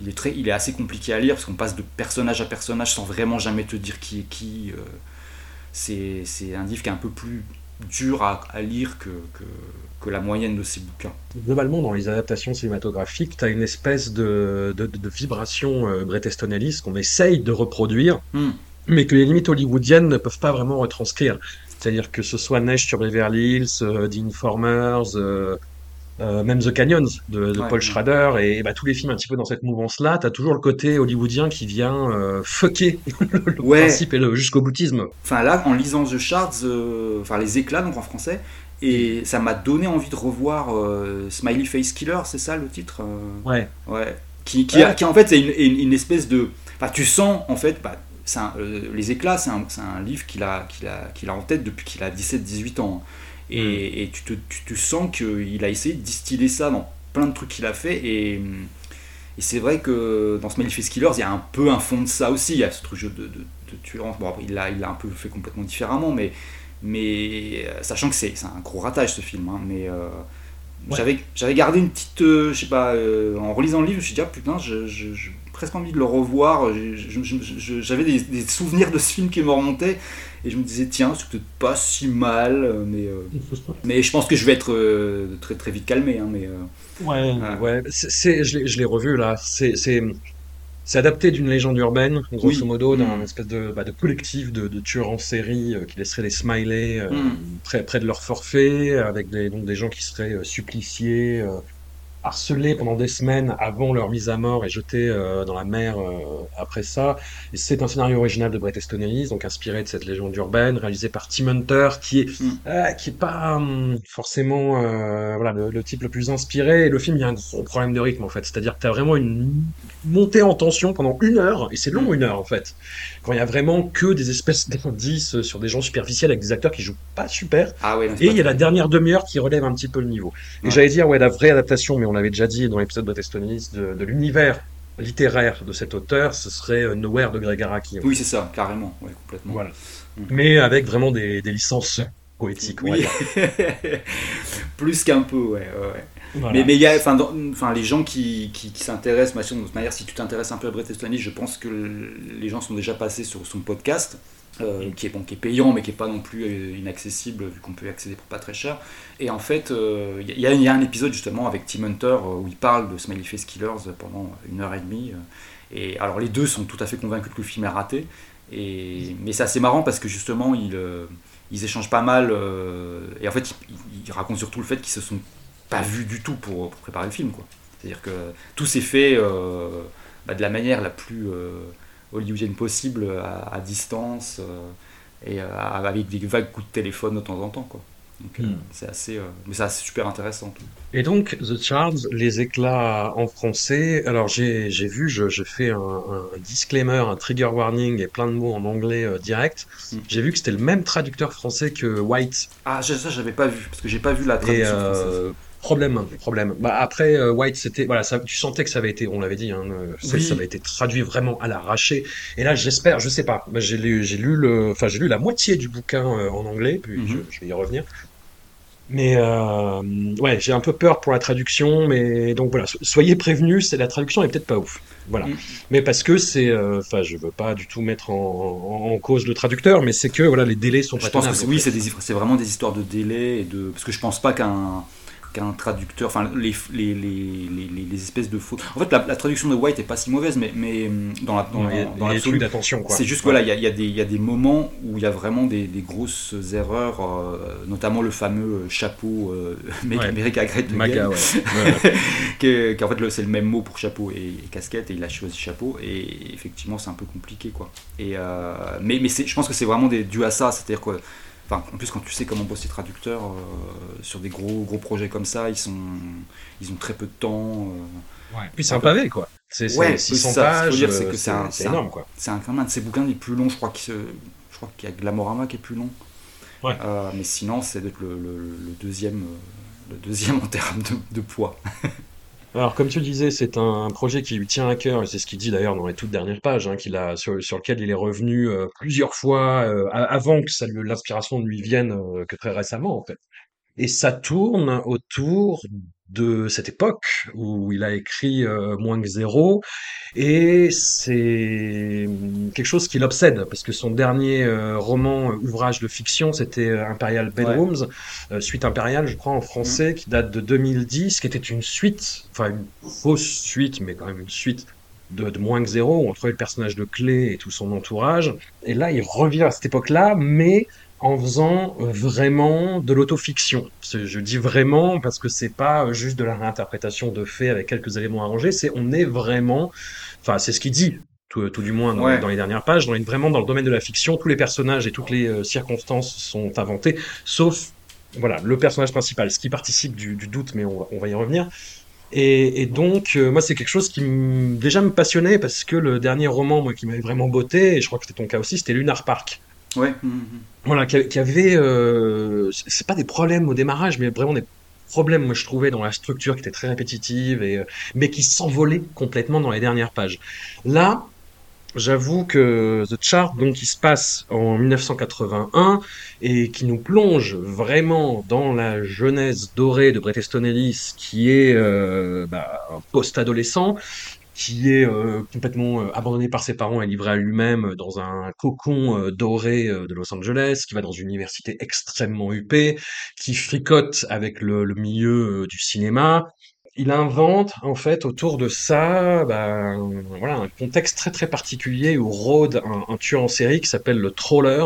Il, est très, il est assez compliqué à lire parce qu'on passe de personnage à personnage sans vraiment jamais te dire qui est qui. Euh. C'est un livre qui est un peu plus dur à, lire que, que, la moyenne de ces bouquins. Globalement, dans les adaptations cinématographiques, tu as une espèce de, de, vibration euh, qu'on essaye de reproduire, hmm. mais que les limites hollywoodiennes ne peuvent pas vraiment retranscrire. C'est-à-dire que ce soit Neige sur Beverly Hills, euh, The Informers, euh, euh, même The Canyons de, Paul Schrader et, bah, tous les films un petit peu dans cette mouvance-là, t'as toujours le côté hollywoodien qui vient euh, fucker le principe et le jusqu'au boutisme. Enfin là, en lisant The Shards, euh, enfin les éclats donc en français, et ça m'a donné envie de revoir Smiley Face Killer, c'est ça le titre Ouais. Ouais. Qui, qui, qui en fait c'est une, une, espèce de, enfin tu sens en fait, bah, les éclats, c'est un, un, livre qu'il a, qu'il a, qu'il a en tête depuis qu'il a 17-18 ans. Et, mm. tu, te, tu, te, sens qu'il a essayé de distiller ça dans plein de trucs qu'il a fait. Et, et c'est vrai que dans ce Manifest Killers, il y a un peu un fond de ça aussi. Il y a ce truc de, de, de tueur. Bon, il l'a il a un peu fait complètement différemment, mais, mais euh, sachant que c'est un gros ratage ce film. Hein, mais, euh, J'avais, j'avais gardé une petite, euh, je sais pas, euh, en relisant le livre, je me suis dit, ah putain, j'ai presque envie de le revoir. J'avais des, des, souvenirs de ce film qui me remontaient, et je me disais, tiens, c'est peut-être pas si mal, mais, mais je pense que je vais être très, très vite calmé. Hein, mais, ouais, ouais, c'est, je l'ai revu là. C'est c'est adapté d'une légende urbaine, grosso modo, d'un mm. espèce de, bah, de collectif de, de, tueurs en série euh, qui laisseraient des smileys euh, mm. près, près, de leur forfait, avec des, donc des gens qui seraient euh, suppliciés, harcelés pendant des semaines avant leur mise à mort et jetés euh, dans la mer euh, après ça. Et c'est un scénario original de Bret Easton Ellis, donc inspiré de cette légende urbaine, réalisé par Tim Hunter, qui est mm. euh, qui est pas hum, forcément voilà le, type le plus inspiré. Et le film, il y a un gros problème de rythme en fait, c'est-à-dire que tu as vraiment une montée en tension pendant une heure, et c'est long mm. une heure en fait, quand il y a vraiment que des espèces d'indices sur des gens superficiels avec des acteurs qui jouent pas super. Ah et il y a la dernière demi-heure qui relève un petit peu le niveau. Et j'allais dire ouais la vraie adaptation, mais on l'avait déjà dit dans l'épisode de Testonis, de, de l'univers littéraire de cet auteur, ce serait euh, Nowhere de Greg Araki. Oui, c'est ça, carrément, ouais, complètement. Voilà. Mm. Mais avec vraiment des, des licences poétiques. Oui. Plus qu'un peu, ouais. ouais. Mais, mais il y a, enfin, les gens qui, qui, s'intéressent, de toute manière, si tu t'intéresses un peu à Bret Easton je pense que les gens sont déjà passés sur son podcast. Euh, qui, est, payant mais qui n'est pas non plus euh, inaccessible vu qu'on peut y accéder pour pas très cher. Et en fait, il euh, y, a un épisode justement avec Tim Hunter où il parle de Smiley Face Killers pendant une heure et demie. et alors les deux sont tout à fait convaincus que le film est raté. Et, mais c'est assez marrant parce que justement ils, échangent pas mal. et en fait, ils, racontent surtout le fait qu'ils se sont pas vus du tout pour, pour préparer le film. C'est-à-dire que tout s'est fait bah, de la manière la plus hollywoodienne possible à, distance euh, et euh, avec des vagues coups de téléphone de temps en temps. Quoi. Donc, euh, hmm. c'est assez, mais c'est super intéressant. Et donc, The Charles, les éclats en français. Alors, j'ai, j'ai vu, je, je fais un, un, disclaimer, un trigger warning et plein de mots en anglais direct. Hmm. J'ai vu que c'était le même traducteur français que White. Ah, ça, j'avais pas vu, parce que j'ai pas vu la traduction française. Problème, problème. Bah après euh, White, c'était voilà, ça, tu sentais que ça avait été, on l'avait dit, hein, euh, ça avait été traduit vraiment à l'arraché. Et là, j'espère, je sais pas, bah, j'ai lu, j'ai lu le, enfin j'ai lu la moitié du bouquin euh, en anglais, puis je, mhm. je, vais y revenir. Mais ouais, j'ai un peu peur pour la traduction, mais donc voilà, soyez prévenus, c'est la traduction est peut-être pas ouf, voilà. Mm. Mais parce que c'est, enfin, je veux pas du tout mettre en, en, cause le traducteur, mais c'est que voilà, les délais sont. Je pense que oui, c'est, c'est vraiment des histoires de délais et de, parce que je pense pas qu'un qu'un traducteur, enfin les, les, les, les, espèces de fautes. En fait, la, traduction de White est pas si mauvaise, mais, mais hum, dans la dans, dans d'attention C'est juste voilà, il y a, y, a des, y a des moments où il y a vraiment des, des grosses erreurs, euh, notamment le fameux chapeau euh, America Great Maga, ouais. qui en fait c'est le même mot pour chapeau et, casquette et il a choisi chapeau et effectivement c'est un peu compliqué quoi. Et euh, mais mais je pense que c'est vraiment des, dû à ça, c'est-à-dire que en plus, quand tu sais comment bosser traducteur euh, sur des gros gros projets comme ça, ils sont ils ont très peu de temps. Euh, ouais. Puis c'est un pavé quoi. C'est ouais, 600 pages. c'est que c'est énorme quoi. C'est un, un de ses bouquins les plus longs, je crois qu'il qu'il y a Glamorama qui est plus long. Ouais. Euh, mais sinon, c'est d'être le, le, deuxième le deuxième en termes de, de poids. Alors, comme tu le disais, c'est un projet qui lui tient à cœur, et c'est ce qu'il dit d'ailleurs dans les toutes dernières pages, hein, qu'il a, sur, lequel il est revenu euh, plusieurs fois euh, avant que l'inspiration ne lui vienne euh, que très récemment, en fait. Et ça tourne autour de cette époque où il a écrit euh, Moins que zéro. Et c'est quelque chose qui l'obsède parce que son dernier euh, roman euh, ouvrage de fiction c'était Imperial Bedrooms suite impériale je crois en français qui date de 2010 qui était une suite enfin une fausse suite mais quand même une suite de, de moins que zéro où on trouvait le personnage de Clé et tout son entourage. Et là il revient à cette époque là mais en faisant euh, vraiment de l'autofiction. Je dis vraiment parce que c'est pas euh, juste de la réinterprétation de faits avec quelques éléments arrangés, c'est on est vraiment, enfin c'est ce qu'il dit, tout, tout, du moins dans, les dernières pages, on est vraiment dans le domaine de la fiction, tous les personnages et toutes les euh, circonstances sont inventés, sauf voilà le personnage principal, ce qui participe du, du doute, mais on, on, va y revenir. Et, et donc moi c'est quelque chose qui déjà me passionnait parce que le dernier roman moi qui m'avait vraiment botté, et je crois que c'était ton cas aussi, c'était Lunar Park. Ouais. Voilà, qui, avait, euh, c'est pas des problèmes au démarrage, mais vraiment des problèmes, moi je trouvais, dans la structure qui était très répétitive, et, euh, mais qui s'envolait complètement dans les dernières pages. Là, J'avoue que The Chart, donc, qui se passe en 1981 et qui nous plonge vraiment dans la jeunesse dorée de Bret Easton Ellis, qui est euh, bah, un post-adolescent, qui est euh, complètement euh, abandonné par ses parents et livré à lui-même dans un cocon euh, doré euh, de Los Angeles, qui va dans une université extrêmement huppée, qui fricote avec le, le milieu euh, du cinéma, il invente en fait autour de ça ben, voilà, un contexte très très particulier où rôde un, un tueur en série qui s'appelle le Troller.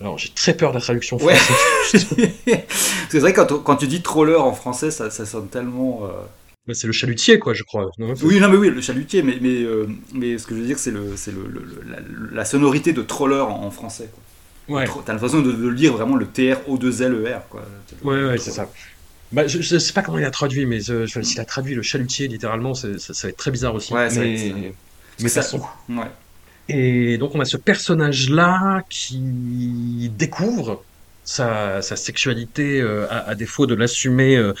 Alors j'ai très peur de la traduction Ouais. française. c'est vrai, quand, quand tu dis troller en français, ça, ça sonne tellement. euh, c'est le chalutier quoi, je crois. non Oui, non, mais oui, le chalutier, mais, mais, euh, mais ce que je veux dire, c'est le, c'est le, la, la sonorité de troller en, en français. quoi. ouais, T'as l'impression de, de lire vraiment le TR-O2-L-E-R. Quoi. ouais, ouais, c'est ça. Bah, je, je sais pas comment il a traduit, mais je, je- s'il a traduit le chalutier littéralement, ça, ça va être très bizarre aussi. Ouais, ça mais, être- mais ça- passons. Ouais. Et donc on a ce personnage-là qui découvre sa, sa sexualité euh, à, à défaut de l'assumer euh,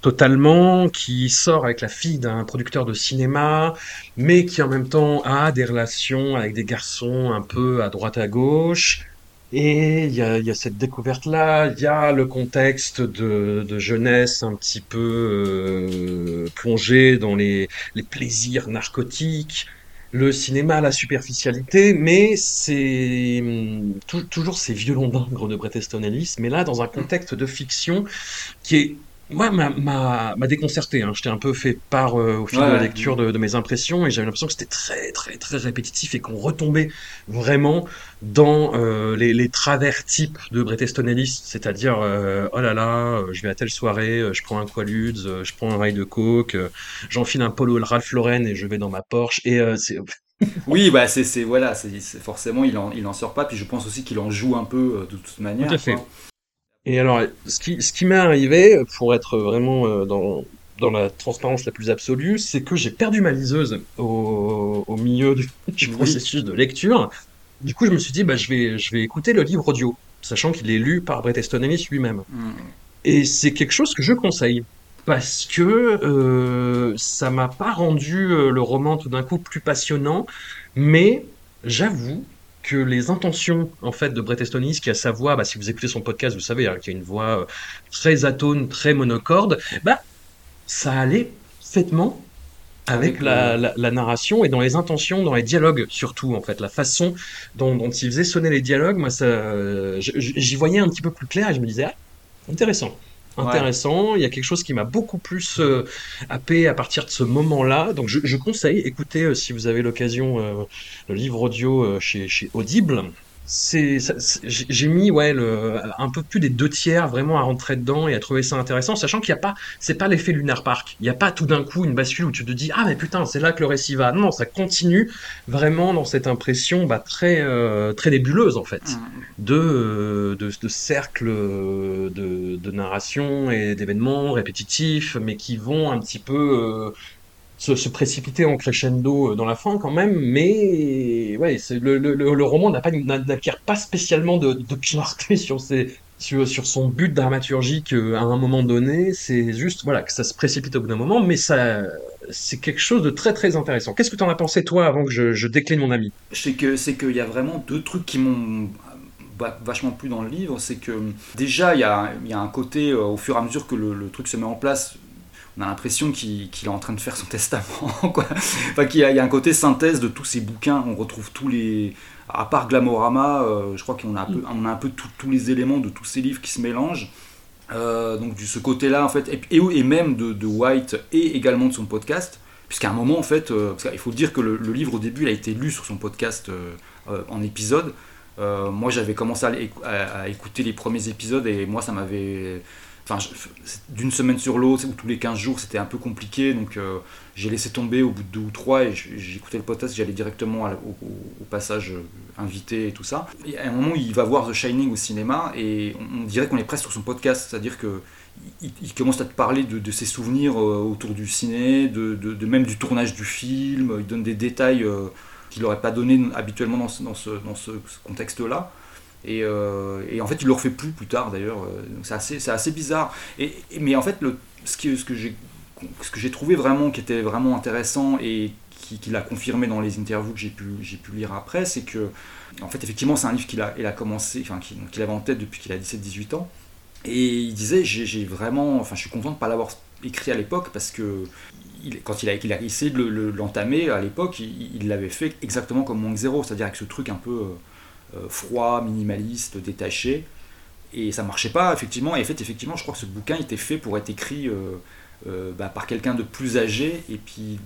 totalement, qui sort avec la fille d'un producteur de cinéma, mais qui en même temps a des relations avec des garçons un peu à droite à gauche. Et il y a, cette découverte-là, il y a le contexte de, jeunesse un petit peu euh, plongé dans les, plaisirs narcotiques, le cinéma, la superficialité, mais c'est tou- toujours ces violons d'ingres de Bret Easton Ellis, mais là dans un contexte de fiction qui est moi m'a m'a déconcerté. Hein. J'étais un peu fait part euh, au fil de la lecture de, de mes impressions et j'avais l'impression que c'était très très très répétitif et qu'on retombait vraiment dans euh, les, les travers types de Bret Easton Ellis, c'est-à-dire euh, oh là là, euh, je vais à telle soirée, euh, je prends un Quaaludes, euh, je prends un rail de coke, euh, j'enfile un polo Ralph Lauren et je vais dans ma Porsche et euh, c'est Oui, bah c'est c'est- voilà, c'est c'est- forcément il en, il en sort pas. Puis je pense aussi qu'il en joue un peu euh, de toute manière. Tout à fait. quoi. Et alors, ce qui, ce qui m'est arrivé, pour être vraiment euh, dans, dans la transparence la plus absolue, c'est que j'ai perdu ma liseuse au, au milieu du, du Oui. processus de lecture. Du coup, je me suis dit, bah, je vais, je vais écouter le livre audio, sachant qu'il est lu par Bret Easton Ellis lui-même. Mm. Et c'est quelque chose que je conseille. Parce que euh, ça m'a pas rendu euh, le roman tout d'un coup plus passionnant, mais j'avoue que les intentions en fait de Bret Easton Ellis, qui a sa voix, bah, si vous écoutez son podcast, vous savez, hein, qui a une voix euh, très atone, très monocorde, bah ça allait parfaitement avec la, le- la, la narration et dans les intentions, dans les dialogues surtout en fait, la façon dont, dont il faisait sonner les dialogues, moi ça, euh, j'y voyais un petit peu plus clair et je me disais ah, intéressant, Intéressant. Il y a quelque chose qui m'a beaucoup plus euh, happé à partir de ce moment-là. Donc je, je conseille, écoutez euh, si vous avez l'occasion euh, le livre audio euh, chez, chez Audible. C'est, j'ai mis ouais le, un peu plus des deux tiers vraiment à rentrer dedans et à trouver ça intéressant, sachant qu'il n'y a pas, c'est pas l'effet Lunar Park. Il n'y a pas tout d'un coup une bascule où tu te dis ah mais putain c'est là que le récit va. Non, ça continue vraiment dans cette impression bah, très euh, très nébuleuse en fait Mm. de, euh, de, de cercles euh, de, de narration et d'événements répétitifs, mais qui vont un petit peu euh, se, précipiter en crescendo euh, dans la fin quand même. Mais ouais, le, roman n'acquiert pas spécialement de, de clarté sur son but dramaturgique euh, à un moment donné. C'est juste voilà que ça se précipite au bout d'un moment, mais c'est quelque chose de très très intéressant. Qu'est-ce que tu en as pensé toi avant que je, je décline mon ami? C'est que qu'il y a vraiment deux trucs qui m'ont va- vachement plu dans le livre. C'est que déjà il y a, un côté euh, au fur et à mesure que le truc se met en place. On a l'impression qu'il est en train de faire son testament, quoi. Enfin, qu'il y, a il un côté synthèse de tous ces bouquins. On retrouve tous les, à part Glamorama, euh, je crois qu'on a un peu, on a un peu tous les éléments de tous ces livres qui se mélangent. Euh, donc de ce côté-là, en fait, et, et- même de, White et également de son podcast, puisqu'à un moment, en fait, euh, qu'il faut dire que le, livre au début, il a été lu sur son podcast en épisode. Moi, j'avais commencé à écouter les premiers épisodes et moi, ça m'avait. Enfin, d'une semaine sur l'autre, ou tous les 15 jours, c'était un peu compliqué, donc euh, j'ai laissé tomber au bout de deux ou trois et j'écoutais le podcast, j'allais directement au, passage euh, invité et tout ça. Et à un moment, il va voir The Shining au cinéma et on, dirait qu'on est presque sur son podcast, c'est-à-dire que il, il commence à te parler de, ses souvenirs euh, autour du ciné, de, même du tournage du film, il donne des détails qu'il n'aurait pas donné habituellement dans ce contexte-là. Et, euh, et en fait, il le refait plus plus tard d'ailleurs. Euh, donc C'est assez, c'est assez bizarre. Et, mais en fait, ce, qui, que j'ai trouvé vraiment qui était vraiment intéressant et qu'il a confirmé dans les interviews que j'ai pu, lire après, c'est que, en fait, effectivement, c'est un livre qu'il a, commencé, enfin, qu'il avait en tête depuis qu'il a 17-18 ans. Et il disait, j'ai vraiment, enfin, je suis content de ne pas l'avoir écrit à l'époque parce que quand il a, essayé de l'entamer à l'époque, il l'avait fait exactement comme Monk Zero, c'est-à-dire avec ce truc un peu euh, froid, minimaliste, détaché. Et ça marchait pas, effectivement. Et en fait, effectivement, je crois que ce bouquin était fait pour être écrit euh, bah, par quelqu'un de plus âgé. Et puis,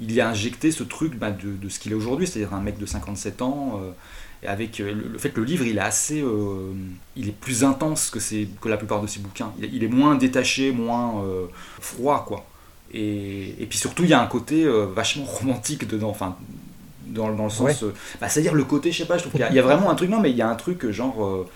il y a injecté ce truc bah, de, ce qu'il est aujourd'hui, c'est-à-dire un mec de 57 ans avec euh, le, fait que le livre il est assez euh, il est plus intense que, que la plupart de ses bouquins il, est moins détaché moins euh, froid quoi et, et, puis surtout il y a un côté vachement romantique dedans dans, dans le sens bah, c'est à dire le côté je sais pas je trouve qu'il y, a vraiment un truc non mais il y a un truc genre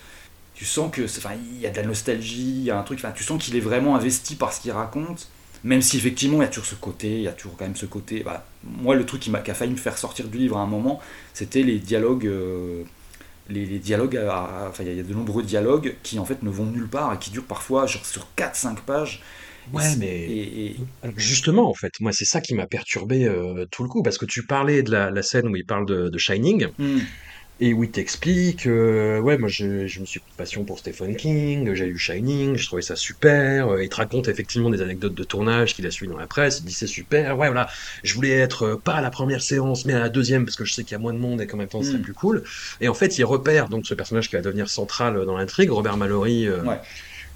tu sens que enfin il y a de la nostalgie il y a un truc enfin tu sens qu'il est vraiment investi par ce qu'il raconte même si effectivement il y a toujours ce côté, il y a toujours quand même ce côté. Bah, moi, le truc qui m'a a failli me faire sortir du livre à un moment, c'était les dialogues. Euh, les, dialogues, enfin il y a de nombreux dialogues qui en fait ne vont nulle part et qui durent parfois genre, sur 4-5 pages. Ouais, mais justement, en fait, moi, c'est ça qui m'a perturbé euh, tout le coup, parce que tu parlais de la, scène où il parle de, Shining. Hmm et où il t'explique, euh, ouais, moi je, je, me suis passion pour Stephen King, j'ai lu Shining, je trouvais ça super. Euh, il te raconte effectivement des anecdotes de tournage qu'il a suivi dans la presse. Il dit c'est super, ouais, voilà, je voulais être euh, pas à la première séance, mais à la deuxième parce que je sais qu'il y a moins de monde et qu'en même temps c'est mm. plus cool. Et en fait, il repère donc ce personnage qui va devenir central dans l'intrigue, Robert Mallory.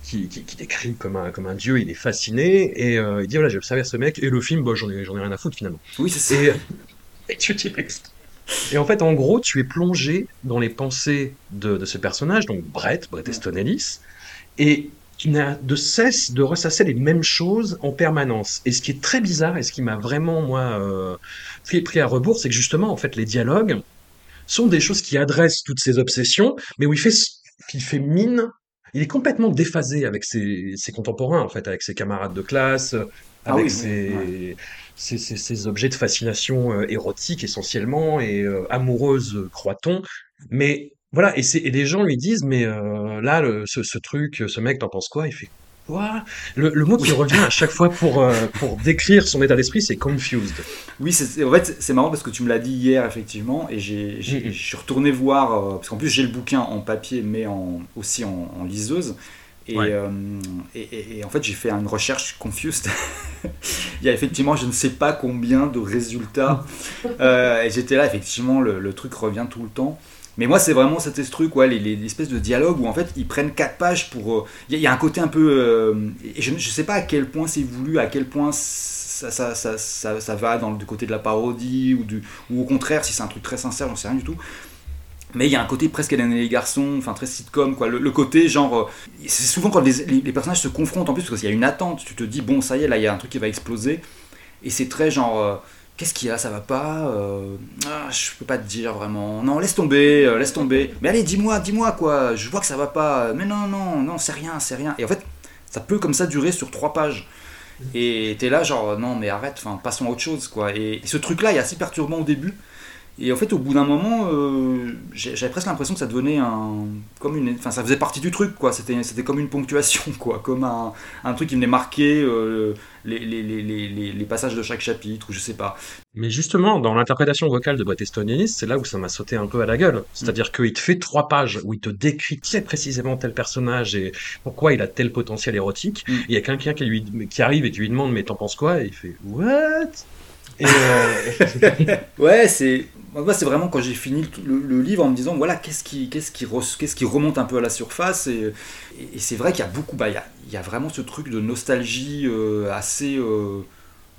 Qui, qui, qui, décrit comme un, comme un dieu, il est fasciné, et il dit voilà, j'ai observé ce mec, et le film, bah, j'en ai, ai rien à foutre finalement. Oui, c'est ça. Et, et tu dis, et en fait, en gros, tu es plongé dans les pensées de, ce personnage, donc Brett, Brett Easton Ellis, et tu n'as de cesse de ressasser les mêmes choses en permanence. Et ce qui est très bizarre, et ce qui m'a vraiment, moi, euh, pris, à rebours, c'est que justement, en fait, les dialogues sont des choses qui adressent toutes ces obsessions, mais où il fait, il fait mine il est complètement déphasé avec ses, contemporains, en fait, avec ses camarades de classe, ah avec ses, ces, objets de fascination euh, érotique essentiellement et euh, amoureuse, croit-on. Mais voilà, et, et les gens lui disent, mais euh, là, ce, truc, ce mec, t'en penses quoi? Il fait quoi? Le, mot qui revient à chaque fois pour, pour décrire son état d'esprit, c'est confused. Oui, c'est, en fait, c'est marrant parce que tu me l'as dit hier, effectivement, et j'ai, je suis retourné voir, parce qu'en plus j'ai le bouquin en papier, mais en, aussi en liseuse. Euh, et, et, en fait, j'ai fait une recherche confused. Il y a effectivement, je ne sais pas combien de résultats. Euh, et j'étais là, effectivement, le, truc revient tout le temps. Mais moi, c'est vraiment cet truc, ouais, les, espèces de dialogues où en fait ils prennent quatre pages pour. Euh, il y, a un côté un peu. et je ne sais pas à quel point c'est voulu, à quel point ça, va dans le côté de la parodie ou, du, ou au contraire, si c'est un truc très sincère, j'en sais rien du tout mais il y a un côté presque Hélène et les garçons, enfin très sitcom, quoi. Le, côté genre. Euh, c'est souvent quand les, les, personnages se confrontent en plus, parce qu'il y a une attente, tu te dis, bon, ça y est, là, il y a un truc qui va exploser. Et c'est très genre. Euh, qu'est-ce qu'il y a, ça va pas euh, ah, Je peux pas te dire vraiment. Non, laisse tomber, laisse tomber. Mais allez, dis-moi, dis-moi quoi, je vois que ça va pas. Mais non, non, non, c'est rien, c'est rien. Et en fait, ça peut comme ça durer sur trois pages. Et t'es là, genre, non, mais arrête, enfin, passons à autre chose, quoi. Et, ce truc-là est assez perturbant au début. Et en fait, au bout d'un moment, euh, j'avais presque l'impression que ça devenait un, comme une, enfin, ça faisait partie du truc, quoi. C'était, comme une ponctuation, quoi, comme un, truc qui venait marquer euh, les, les, les, les, passages de chaque chapitre, ou je sais pas. Mais justement, dans l'interprétation vocale de Brett Easton c'est là où ça m'a sauté un peu à la gueule. C'est-à-dire mm. qu'il te fait trois pages où il te décrit très précisément tel personnage et pourquoi il a tel potentiel érotique. Mm. Il y a quelqu'un qui lui, qui arrive et qui lui demande mais t'en penses quoi? Et il fait what? Et euh... ouais, c'est moi, c'est vraiment quand j'ai fini le, livre en me disant voilà, qu'est-ce qui, qu'est-ce qui, qui remonte un peu à la surface. Et, c'est vrai qu'il y a beaucoup, bah, il, y a, il y a vraiment ce truc de nostalgie euh, assez euh,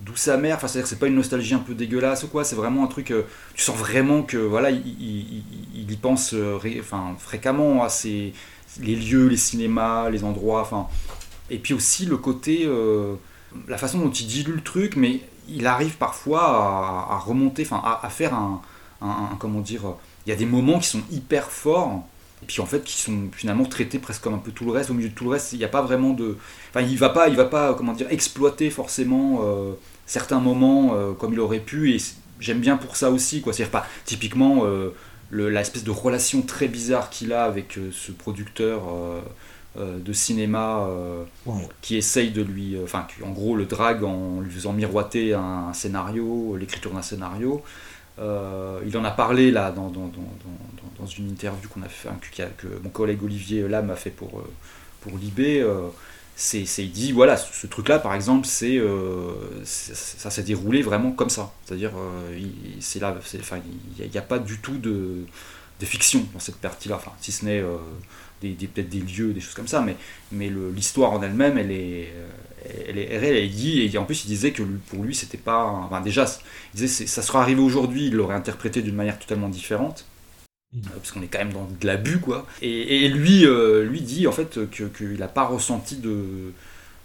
douce amère. Enfin, c'est-à-dire que c'est pas une nostalgie un peu dégueulasse ou quoi, c'est vraiment un truc. Euh, tu sens vraiment que voilà, il, y pense enfin, fréquemment à ces, les lieux, les cinémas, les endroits. Enfin, et puis aussi le côté. la façon dont il dilue le truc, mais il arrive parfois à, remonter, enfin à, faire un, comment dire, il y a des moments qui sont hyper forts et puis en fait qui sont finalement traités presque comme un peu tout le reste au milieu de tout le reste il n'y a pas vraiment de enfin il va pas il va pas comment dire exploiter forcément euh, certains moments euh, comme il aurait pu et j'aime bien pour ça aussi quoi c'est pas typiquement euh, l'espèce de relation très bizarre qu'il a avec ce producteur de cinéma qui essaye de lui. Enfin, en gros le drague en lui faisant miroiter un, scénario, l'écriture d'un scénario. Il en a parlé là dans, dans, dans, dans une interview qu'on a fait, que, mon collègue Olivier Lam a fait pour, pour Libé c'est, il dit voilà ce, truc là par exemple c'est, euh, ça s'est déroulé vraiment comme ça. C'est à dire euh, c'est là enfin il n'y a, pas du tout de, de, fiction dans cette partie là enfin si ce n'est euh, des, peut-être des lieux des choses comme ça mais mais l'histoire en elle-même elle est elle elle dit et en plus il disait que pour lui c'était pas enfin déjà il disait ça sera arrivé aujourd'hui il l'aurait interprété d'une manière totalement différente euh, parce qu'on est quand même dans de l'abus quoi. Et, lui, euh, lui dit en fait qu'il n'a pas ressenti de,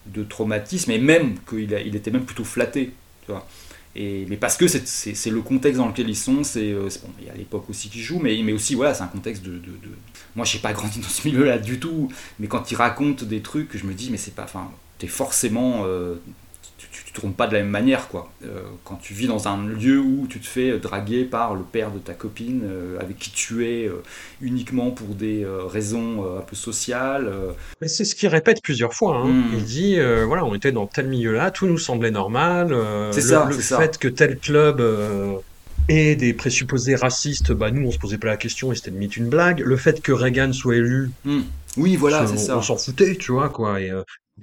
de, traumatisme et même qu'il il était même plutôt flatté, tu vois. Et, mais parce que c'est le contexte dans lequel ils sont, c'est euh, bon, il y a l'époque aussi qui joue, mais, mais aussi voilà, c'est un contexte de, de, de... Moi, j'ai pas grandi dans ce milieu-là du tout, mais quand il raconte des trucs, je me dis mais c'est pas, enfin, t'es forcément tourne pas de la même manière quoi. Euh, quand tu vis dans un lieu où tu te fais draguer par le père de ta copine euh, avec qui tu es euh, uniquement pour des raisons un peu sociales. Mais c'est ce qu'il répète plusieurs fois. Hein. Hmm. Il dit voilà, on était dans tel milieu-là, tout nous semblait normal. c'est ça. Le fait que tel club ait des présupposés racistes, bah nous on se posait pas la question et c'était limite une blague. Le fait que Reagan soit élu. Hmm. Oui, voilà, c'est ça. On s'en foutait, tu vois, quoi. Et,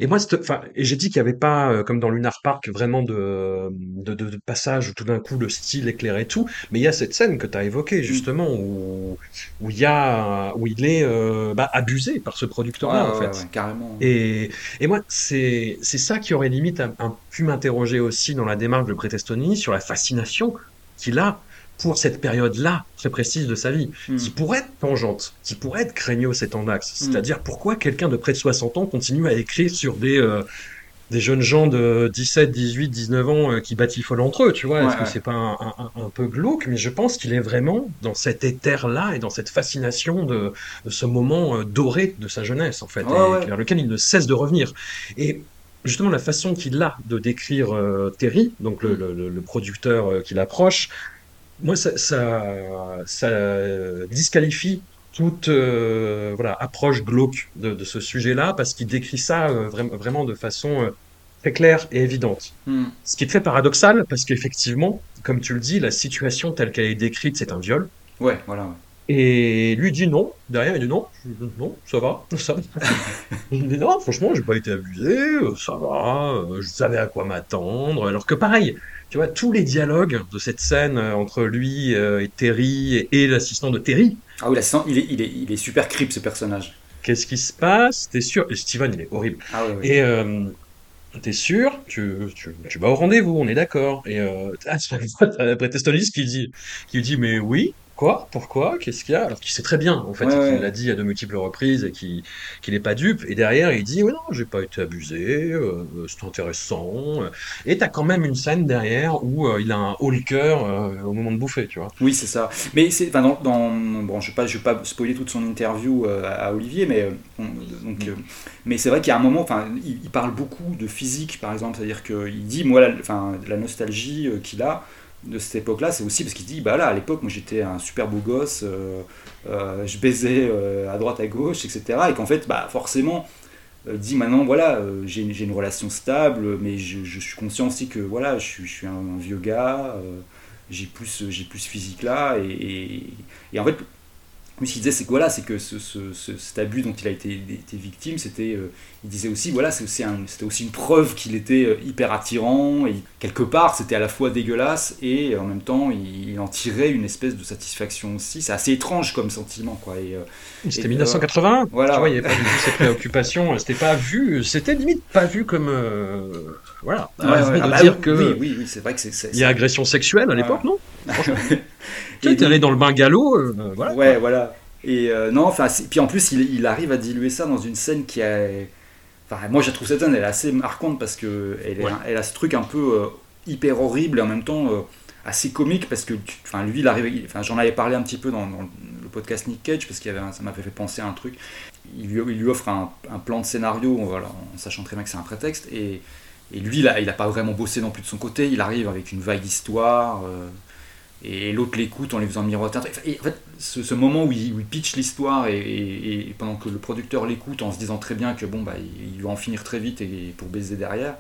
et moi, enfin, et j'ai dit qu'il n'y avait pas, euh, comme dans Lunar Park, vraiment de, de, de, passage où tout d'un coup le style éclairait tout, mais il y a cette scène que tu as évoquée, mm. justement, où, où, il y a, où il est euh, bah, abusé par ce producteur-là, en fait. carrément. Et, et moi, c'est ça qui aurait limite un, pu m'interroger aussi dans la démarche de Pretestoni sur la fascination qu'il a pour cette période-là très précise de sa vie, hmm. qui pourrait être tangente, qui pourrait être craignos et tendax. Hmm. C'est-à-dire pourquoi quelqu'un de près de 60 ans continue à écrire sur des, euh, des jeunes gens de 17, 18, 19 ans euh, qui batifolent entre eux, tu vois? Est-ce que c'est pas un, peu glauque? Mais je pense qu'il est vraiment dans cet éther-là et dans cette fascination de, ce moment euh, doré de sa jeunesse, en fait, vers lequel il ne cesse de revenir. Et justement la façon qu'il a de décrire Terry, donc le, hmm. le producteur qui l'approche, moi, ça, ça, disqualifie toute euh, voilà, approche glauque de, ce sujet-là, parce qu'il décrit ça euh, vraiment de façon euh, très claire et évidente. Hmm. Ce qui est très paradoxal, parce qu'effectivement, comme tu le dis, la situation telle qu'elle est décrite, c'est un viol. Ouais, voilà. Et lui dit non, derrière il dit non, non, ça va, ça va. il dit non, franchement, j'ai pas été abusé, ça va, je savais à quoi m'attendre. Alors que pareil, tu vois, tous les dialogues de cette scène euh, entre lui euh, et Terry et, l'assistant de Terry. Ah oui, l'assistant, il est, il, est, il est super creep ce personnage. Qu'est-ce qui se passe? T'es sûr? Steven, il est horrible. Ah oui, oui. Et euh, t'es sûr? Tu, tu, tu, vas au rendez-vous, on est d'accord. Et euh, ah, après qui dit, qui dit mais oui, Quoi? Pourquoi? Qu'est-ce qu'il y a? Alors qu'il sait très bien, en fait, qu'il l'a dit à de multiples reprises et qu'il n'est pas dupe. Et derrière, il dit Oui, non, j'ai pas été abusé, euh, c'est intéressant. Et t'as quand même une scène derrière où euh, il a un haut le cœur euh, au moment de bouffer, tu vois. Oui, c'est ça. Mais c'est, dans, dans, bon, je vais pas, je vais pas spoiler toute son interview à Olivier, mais donc, mm. mais c'est vrai qu'il y a un moment, enfin, il, il, parle beaucoup de physique, par exemple, c'est-à-dire qu'il dit, moi, enfin, la nostalgie qu'il a de cette époque-là, c'est aussi parce qu'il dit, bah là, à l'époque, moi j'étais un super beau gosse, euh, euh, je baisais euh, à droite, à gauche, etc. Et qu'en fait, bah forcément, dit maintenant, voilà, j'ai une relation stable, mais je, suis conscient aussi que voilà, je, suis un, vieux gars, j'ai plus, j'ai plus physique là, et, et, en fait, ce qu'il disait, c'est que voilà, c'est que ce, cet abus dont il a été, été victime, c'était, euh, il disait aussi, voilà, c'était aussi, aussi une preuve qu'il était euh, hyper attirant, et quelque part, c'était à la fois dégueulasse, et en même temps, il, en tirait une espèce de satisfaction aussi. C'est assez étrange comme sentiment, quoi. Et, euh, c'était 1980, voilà. tu vois, il n'y avait pas du tout ces préoccupations, c'était pas vu, c'était limite pas vu comme, voilà, ouais, ah bah dire que oui, oui, c'est vrai que c'est, il y a agression sexuelle à l'époque, non? tu es allé dans le bungalow, euh, voilà. Ouais, voilà. Et euh, non, enfin, puis en plus, il, il, arrive à diluer ça dans une scène qui a. Enfin, moi, je trouve cette scène, elle est assez marquante parce que elle, elle a ce truc un peu euh, hyper horrible et en même temps assez comique parce que, enfin, lui, il arrive. Enfin, j'en avais parlé un petit peu dans, le podcast Nick Cage parce avait, ça m'avait fait penser à un truc. Il lui, il lui offre un, un, plan de scénario, voilà, en sachant très bien que c'est un prétexte et. Et lui, il n'a pas vraiment bossé non plus de son côté. Il arrive avec une vague histoire. Et l'autre l'écoute en lui faisant miroiter. Et en fait, ce, moment où il, pitch l'histoire et, pendant que le producteur l'écoute en se disant très bien que bon bah il, va en finir très vite et pour baiser derrière,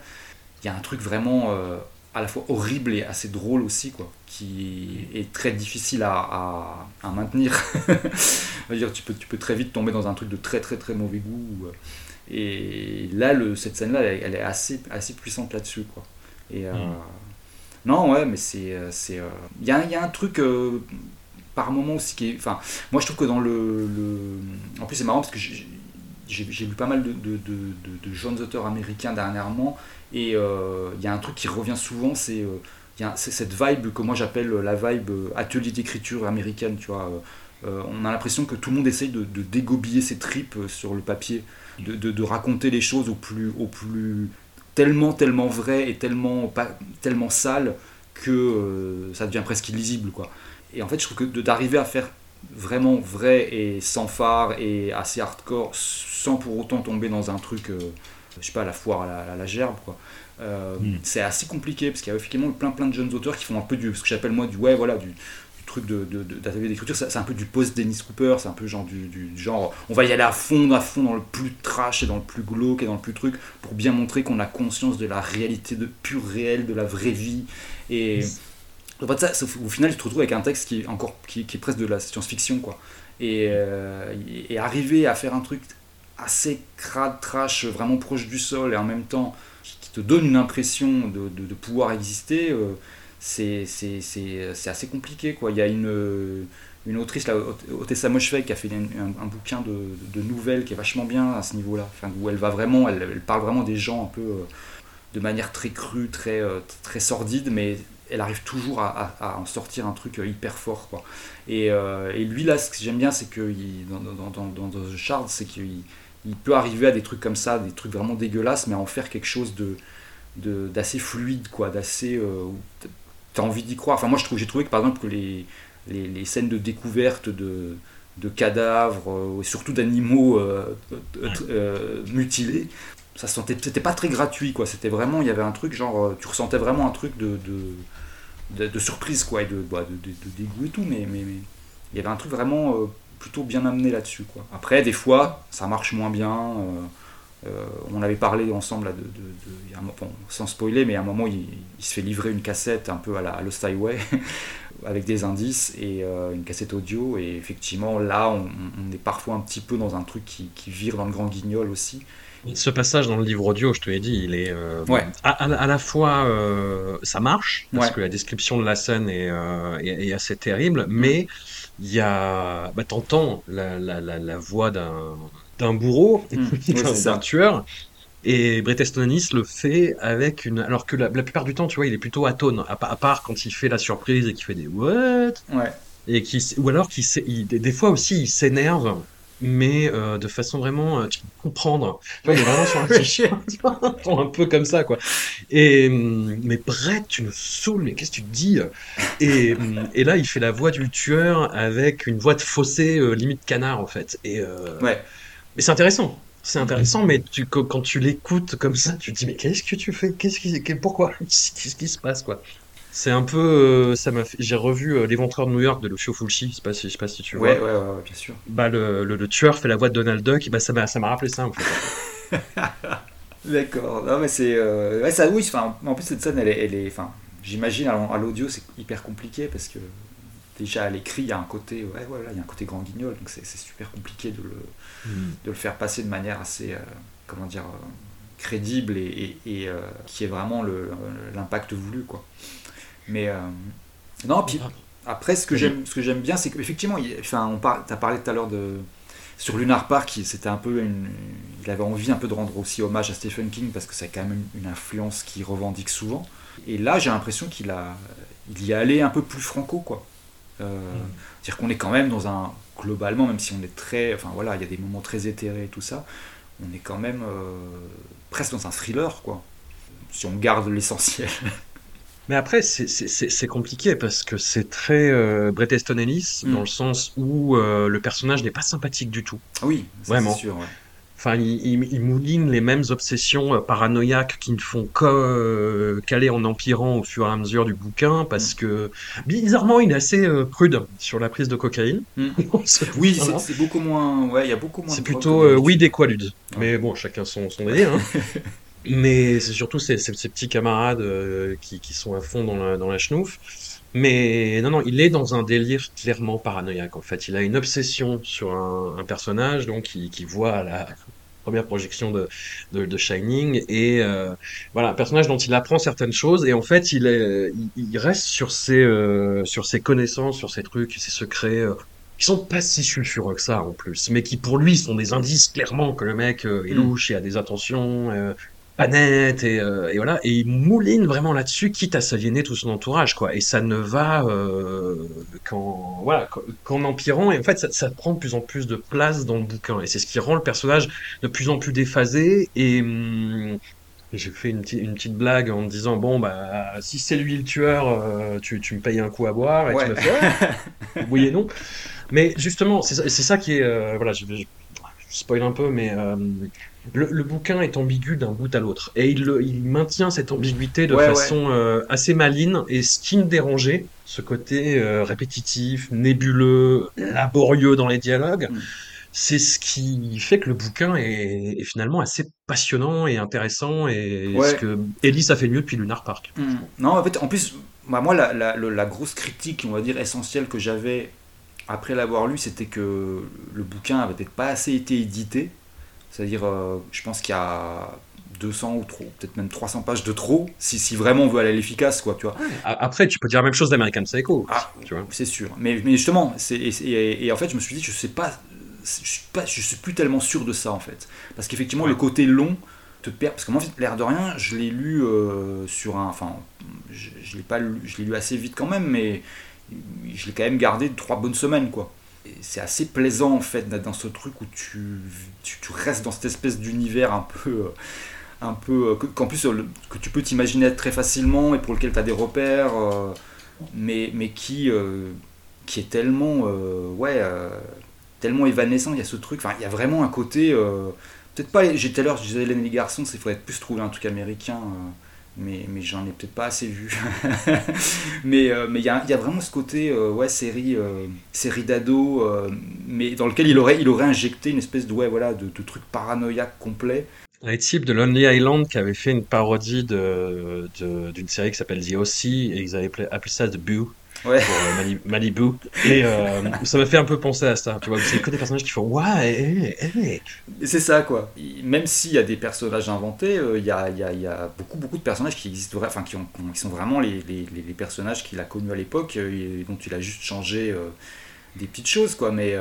il y a un truc vraiment euh, à la fois horrible et assez drôle aussi quoi, qui est très difficile à, maintenir. tu peux très vite tomber dans un truc de très très très mauvais goût. Euh, et là, cette scène-là, elle, est assez assez puissante là-dessus quoi. Et euh, mm. Non, ouais, mais c'est. Euh, Il euh, y, a, y, a, un truc euh, par moment aussi qui est. Enfin, moi je trouve que dans le. En plus, c'est marrant parce que j'ai lu pas mal de, de, jeunes auteurs américains dernièrement et il y a un truc qui revient souvent, c'est cette vibe que moi j'appelle la vibe atelier d'écriture américaine, tu vois. on a l'impression que tout le monde essaye de, dégobiller ses tripes sur le papier, de, raconter les choses au plus, au plus tellement, tellement vrai et tellement, pas, tellement sale que euh, ça devient presque illisible. Quoi. Et en fait, je trouve que d'arriver à faire vraiment vrai et sans phare et assez hardcore sans pour autant tomber dans un truc, euh, je sais pas, la foire à la, gerbe, quoi. Euh, mm. C'est assez compliqué parce qu'il y a effectivement plein plein de jeunes auteurs qui font un peu du ce que j'appelle moi du ouais voilà du, truc d'atelier de, d'écriture, c'est un peu du post-Dennis Cooper, c'est un peu genre du, genre, on va y aller à fond, à fond dans le plus trash et dans le plus glauque et dans le plus truc, pour bien montrer qu'on a conscience de la réalité de pur réel, de la vraie vie. Et ça, au final, tu te retrouves avec un texte qui est encore, qui, est presque de la science-fiction, quoi. Et, euh, et, arriver à faire un truc assez crade, trash, vraiment proche du sol, et en même temps qui, te donne une impression de, de, pouvoir exister. Euh, c'est assez compliqué. Quoi. Il y a une, une autrice, la Otessa Moshfegh, qui a fait un, bouquin de, nouvelles qui est vachement bien à ce niveau-là, où elle va vraiment, elle, parle vraiment des gens un peu euh, de manière très crue, très, euh, très sordide, mais elle arrive toujours à, en sortir un truc euh, hyper fort. Quoi. Et, et lui, là, ce que j'aime bien, c'est que dans, dans, dans, dans, The Shard, c'est qu'il il peut arriver à des trucs comme ça, des trucs vraiment dégueulasses, mais en faire quelque chose de d'assez fluide, quoi, d'assez tu as envie d'y croire. Enfin, moi, je trouve, j'ai trouvé que par exemple, que les, les, scènes de découverte de, de cadavres, euh, et surtout d'animaux euh, euh, mutilés, ça sentait, c'était pas très gratuit, quoi. C'était vraiment, il y avait un truc, genre, tu ressentais vraiment un truc de, de, de, surprise, quoi, et de, bah, de, dégoût et tout, mais, mais, il y avait un truc vraiment plutôt bien amené là-dessus, quoi. Après, des fois, ça marche moins bien. Euh, on avait parlé ensemble, de, sans spoiler, mais à un moment, il, se fait livrer une cassette un peu à la Lost Highway, avec des indices et euh, une cassette audio. Et effectivement, là, on, est parfois un petit peu dans un truc qui, vire dans le grand guignol aussi. Ce passage dans le livre audio, je te l'ai dit, il est euh, à, la fois ça marche parce que la description de la scène est, assez terrible, mm. mais il y a, bah, t'entends la, la voix d'un d'un bourreau, mmh, d'un tueur. Et Bret Easton le fait avec une. Alors que la, plupart du temps, tu vois, il est plutôt atone, à, à part quand il fait la surprise et qu'il fait des what? Ouais. Et qui, ou alors qu'il des fois aussi il s'énerve, mais euh, de façon vraiment euh, tu peux comprendre. Tu vois, il est vraiment sur un cliché, un peu comme ça quoi. Et hum, mais Brett, tu me saoules, mais qu'est-ce que tu dis? Et, hum, et là, il fait la voix du tueur avec une voix de fossé euh, limite canard en fait. Et ouais. Mais c'est intéressant. C'est intéressant, mais tu, quand tu l'écoutes comme ça, tu te dis mais qu'est-ce que tu fais? Qu'est-ce qui, pourquoi? Qu'est-ce qui se passe quoi? C'est un peu, euh, ça m'a. J'ai revu euh, l'éventreur de New York de Lucio Fulci. Je sais pas si, je sais pas si tu vois. Ouais, ouais, ouais, bien sûr. Bah le, le, tueur fait la voix de Donald Duck. Bah ça m'a, ça m'a rappelé ça en fait. D'accord. Non mais c'est, euh, ouais, ça oui. Enfin, en plus cette scène, elle est, elle est, enfin, j'imagine à l'audio c'est hyper compliqué parce que déjà à l'écrit, il y a un côté, ouais, voilà, il y a un côté grand guignol, donc c'est super compliqué de le, mm. de le faire passer de manière assez, euh, comment dire, euh, crédible et, et, euh, qui est vraiment l'impact voulu, quoi. Mais non, puis après, ce que j'aime, ce que j'aime bien, c'est qu'effectivement, enfin, on tu as parlé tout à l'heure de sur Lunar Park, c'était un peu une, il avait envie un peu de rendre aussi hommage à Stephen King parce que c'est quand même une, influence qu'il revendique souvent. Et là, j'ai l'impression qu'il a, il y est allé un peu plus franco, quoi. Euh, dire qu'on est quand même dans un globalement, même si on est très, enfin voilà, il y a des moments très éthérés et tout ça, on est quand même euh, presque dans un thriller, quoi. Si on garde l'essentiel. Mais après, c'est compliqué parce que c'est très euh, Bret Easton Ellis mm. dans le sens où euh, le personnage n'est pas sympathique du tout. Oui, vraiment. Sûr, Enfin, il, mouline les mêmes obsessions paranoïaques qui ne font qu'aller en empirant au fur et à mesure du bouquin, parce que bizarrement, il est assez prude sur la prise de cocaïne. Mm. oui, c'est beaucoup moins. Ouais, il y a beaucoup moins. C'est plutôt oui des qualudes. Mais bon, chacun son, son délire. Hein. Mais c'est surtout ces, ces, petits camarades qui, qui, sont à fond dans la, dans la chenouf. Mais non, non, il est dans un délire clairement paranoïaque. En fait, il a une obsession sur un, personnage, donc qui, qui voit la première projection de, de, Shining. Et euh, voilà un personnage dont il apprend certaines choses. Et en fait il est il, reste sur ses euh, sur ses connaissances sur ses trucs ses secrets euh, qui sont pas si sulfureux que ça en plus. Mais qui pour lui sont des indices clairement que le mec est mm. louche et a des attentions pas net et, euh, et, voilà. Et il mouline vraiment là-dessus quitte à s'aliéner tout son entourage quoi. Et ça ne va euh, qu'en voilà qu'en empirant. Et en fait ça, ça, prend de plus en plus de place dans le bouquin. Et c'est ce qui rend le personnage de plus en plus déphasé. Et hum, j'ai fait une, une, petite blague en me disant bon bah si c'est lui le tueur euh, tu, tu, me payes un coup à boire et tu me fais oui et non. Mais justement c'est ça qui est euh, voilà je, je, je, spoil un peu mais le, bouquin est ambigu d'un bout à l'autre. Et il, il, maintient cette ambiguïté de façon euh, assez maligne. Et ce qui me dérangeait, ce côté euh, répétitif, nébuleux, laborieux dans les dialogues, mm. c'est ce qui fait que le bouquin est, finalement assez passionnant et intéressant. Et ce que Ellis a fait mieux depuis Lunar Park. Mm. Non, en fait, en plus, bah, moi, la, la, la, grosse critique, on va dire, essentielle que j'avais après l'avoir lu, c'était que le bouquin avait peut-être pas assez été édité. C'est-à-dire, euh, je pense qu'il y a 200 ou trop, peut-être même 300 pages de trop, si, si vraiment on veut aller à l'efficace, quoi, tu vois. Après, tu peux dire la même chose d'American Psycho. Ah, tu vois. C'est sûr. Mais, mais justement, c'est, et, en fait, je me suis dit, je sais pas, je suis pas, je suis plus tellement sûr de ça, en fait. Parce qu'effectivement, le côté long te perd, parce que moi, l'air de rien, je l'ai lu euh, sur un, enfin, je, je l'ai pas lu, je l'ai lu assez vite quand même, mais je l'ai quand même gardé trois bonnes semaines, quoi c'est assez plaisant en fait d'être dans ce truc où tu, tu, restes dans cette espèce d'univers un peu euh, un peu euh, qu'en plus euh, que tu peux t'imaginer très facilement et pour lequel tu as des repères mais, mais qui qui est tellement ouais tellement évanescent. Il y a ce truc enfin il y a vraiment un côté peut-être pas j'ai tout à l'heure je disais les garçons c'est faudrait plus trouver un truc américain mais, mais j'en ai peut-être pas assez vu. mais euh, mais il y, a, y, a, vraiment ce côté euh, ouais, série, euh, série d'ado, mais dans lequel il aurait, il aurait injecté une espèce de, ouais, voilà, de, truc paranoïaque complet. Les types de Lonely Island qui avaient fait une parodie d'une de, série qui s'appelle The O.C. et ils avaient appelé, appelé ça The Boo ouais. pour euh, Malibu. Et euh, ça m'a fait un peu penser à ça. Tu vois, c'est que des personnages qui font ouais, C'est ça quoi. Même s'il y a des personnages inventés, euh, il y, a, y, a, y, a, beaucoup beaucoup de personnages qui existent, enfin qui, ont, qui sont vraiment les, les, les personnages qu'il a connus à l'époque et dont il a juste changé des petites choses quoi. Mais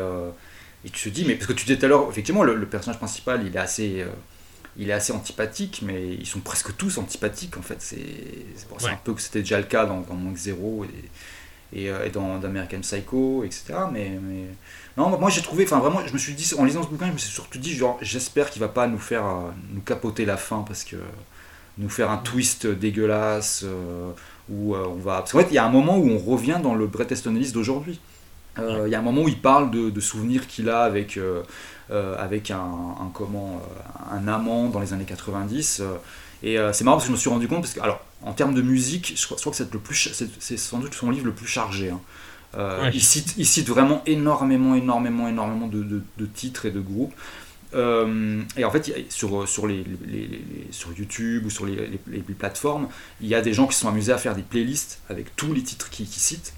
et tu te dis, mais parce que tu disais tout à l'heure, effectivement, le, personnage principal, il est assez il est assez antipathique, mais ils sont presque tous antipathiques en fait. C'est c'est un peu que c'était déjà le cas dans, dans Manque Zéro et, euh, et, dans d'American Psycho, etc. Mais, non, moi j'ai trouvé, enfin vraiment, je me suis dit, en lisant ce bouquin, je me suis surtout dit, j'espère qu'il va pas nous faire euh, nous capoter la fin parce que nous faire un twist dégueulasse euh, où on va. Parce qu'en fait, il y a un moment où on revient dans le Bret Easton d'aujourd'hui. Il y a un moment où il parle de, souvenirs qu'il a avec, avec un, comment, un amant dans les années 90. Et euh, c'est marrant parce que je me suis rendu compte, parce que, alors, en termes de musique, je crois, que c'est, le plus, c'est, sans doute son livre le plus chargé. Hein. Euh, il, cite, il cite vraiment énormément, énormément, énormément de, de, titres et de groupes. Euh, et en fait, sur, sur, les, sur YouTube ou sur les, plateformes, il y a des gens qui se sont amusés à faire des playlists avec tous les titres qu'il qui citent.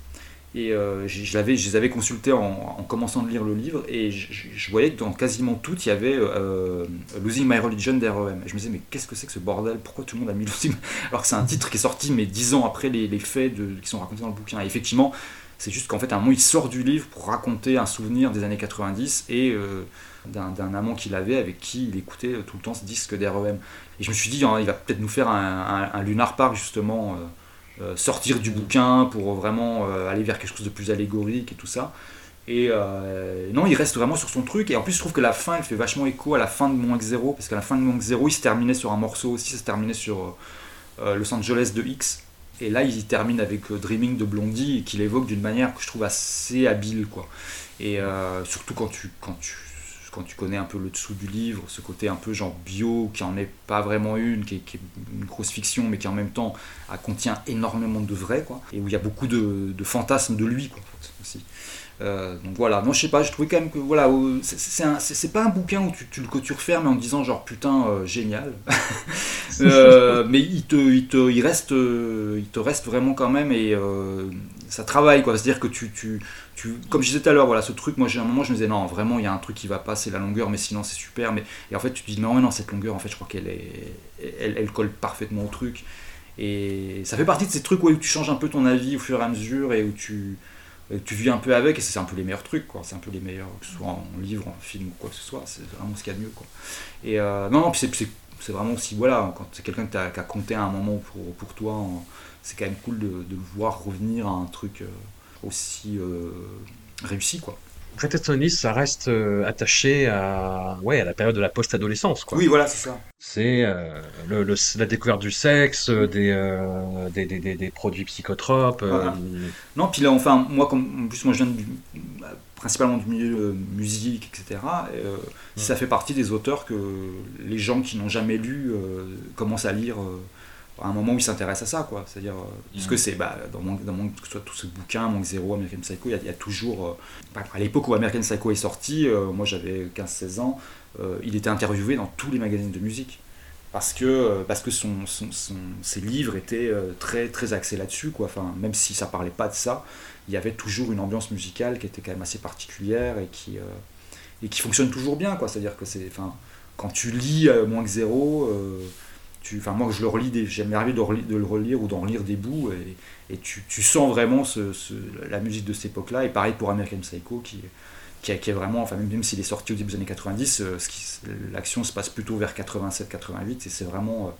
Et euh, je, les avais consultés en, commençant de lire le livre et je, voyais que dans quasiment tout, il y avait euh, Losing My Religion d'REM. Et je me disais, mais qu'est-ce que c'est que ce bordel? Pourquoi tout le monde a mis Losing Alors que c'est un titre qui est sorti, mais dix ans après les, faits qui sont racontés dans le bouquin. Et effectivement, c'est juste qu'en fait, un moment, il sort du livre pour raconter un souvenir des années 90 et euh, d'un amant qu'il avait avec qui il écoutait tout le temps ce disque d'REM. Et je me suis dit, hein, il va peut-être nous faire un, un, un Lunar Park, justement sortir du bouquin pour vraiment euh, aller vers quelque chose de plus allégorique et tout ça. Et euh, non, il reste vraiment sur son truc. Et en plus, je trouve que la fin, elle fait vachement écho à la fin de Mon X0. Parce qu'à la fin de Mon X0, il se terminait sur un morceau aussi. Ça se terminait sur Los Angeles de X. Et là, il termine avec Dreaming de Blondie, qu'il évoque d'une manière que je trouve assez habile. Quoi. Et surtout quand tu, quand tu quand tu connais un peu le dessous du livre, ce côté un peu genre bio, qui en est pas vraiment une, qui est, une grosse fiction, mais qui en même temps contient énormément de vrai, quoi, et où il y a beaucoup de, fantasmes de lui, quoi, aussi. Euh, donc voilà, non je sais pas, je trouvais quand même que voilà, c'est pas un bouquin où tu, tu, que tu refermes en disant genre putain euh, génial, euh, mais il te, il te, il reste, il te reste vraiment quand même et ça travaille quoi, c'est à dire que tu, tu, comme je disais tout à l'heure, voilà ce truc, moi j'ai un moment je me disais non vraiment il y a un truc qui va pas, c'est la longueur, mais sinon c'est super, mais et en fait tu te dis non mais non cette longueur en fait je crois qu'elle est, elle, colle parfaitement au truc. Et ça fait partie de ces trucs où tu changes un peu ton avis au fur et à mesure et où tu tu vis un peu avec et c'est un peu les meilleurs trucs quoi. C'est un peu les meilleurs que ce soit en livre en film ou quoi que ce soit c'est vraiment ce qu'il y a de mieux quoi. Et euh, non non puis c'est vraiment aussi voilà quand c'est quelqu'un qui a, compté à un moment pour, pour toi c'est quand même cool de, de, voir revenir à un truc euh, aussi euh, réussi quoi ça reste euh, attaché à, ouais, à la période de la post-adolescence. Quoi. Oui, voilà, c'est ça. C'est euh, le, la découverte du sexe, euh, des, des, des, des, produits psychotropes. Non, puis là, enfin, moi, comme, en plus, moi, je viens principalement du milieu musique, etc. Et, Ça fait partie des auteurs que les gens qui n'ont jamais lu commencent à lire à un moment où il s'intéresse à ça, quoi. C'est-à-dire, euh, ce que c'est, bah, dans, mon, dans que ce soit tous ces bouquins, Manque Zéro, American Psycho, il y, a, toujours. Euh, à l'époque où American Psycho est sorti, euh, moi j'avais 15-16 ans, il était interviewé dans tous les magazines de musique. Parce que, parce que son, son, ses livres étaient très, très axés là-dessus, quoi. Enfin, même si ça parlait pas de ça, il y avait toujours une ambiance musicale qui était quand même assez particulière et qui, et qui fonctionne toujours bien, quoi. C'est-à-dire que c'est. Enfin, quand tu lis Moins que Enfin moi je le relis, j'aime de, de, le relire ou d'en lire des bouts et, tu, sens vraiment la musique de cette époque-là. Et pareil pour American Psycho qui, est vraiment, enfin même, s'il est sorti au début des années 90, euh, l'action se passe plutôt vers 87-88 et c'est vraiment euh,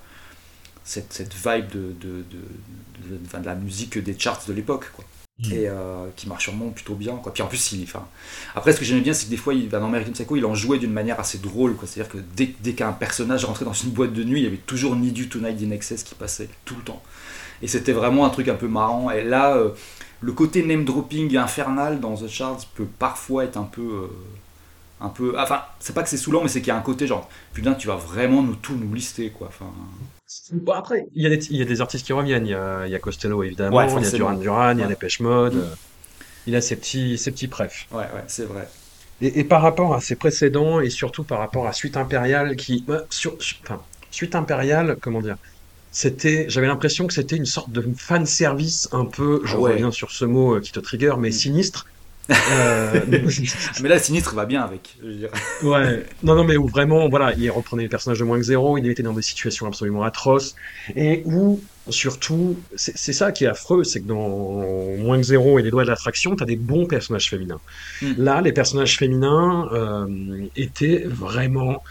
cette, cette, vibe de, de, de, la musique des charts de l'époque. Mm. et euh, qui marche sûrement plutôt bien quoi. puis en plus il après ce que j'aimais bien c'est que des fois il, dans American Psycho il en jouait d'une manière assez drôle quoi c'est à dire que dès, qu'un personnage rentrait dans une boîte de nuit il y avait toujours Need You Tonight in Excess qui passait tout le temps et c'était vraiment un truc un peu marrant et là euh, le côté name dropping infernal dans The Shards peut parfois être un peu euh, un peu enfin c'est pas que c'est saoulant mais c'est qu'il y a un côté genre putain tu vas vraiment nous tout nous lister quoi Bon, après, il y, a des, il y a des artistes qui reviennent. Il y a, il y a Costello, évidemment. il y a Duran Duran, il y a Dépêche Mode. Mm. Il a ses petits, ses petits prefs. Ouais, ouais, c'est vrai. Et, et, par rapport à ses précédents, et surtout par rapport à Suite Impériale, qui. Bah, sur, enfin, Suite Impériale, comment dire c'était, j'avais l'impression que c'était une sorte de fan service un peu, je reviens sur ce mot euh, qui te trigger, mais mm. sinistre, euh, mais là, Sinistre va bien avec. Ouais. Non, non, mais où vraiment, voilà, il reprenait les personnages de moins que zéro, il était dans des situations absolument atroces, et où, surtout, c'est ça qui est affreux, c'est que dans moins que zéro et les doigts de l'attraction, t'as des bons personnages féminins. Hmm. Là, les personnages féminins euh, étaient vraiment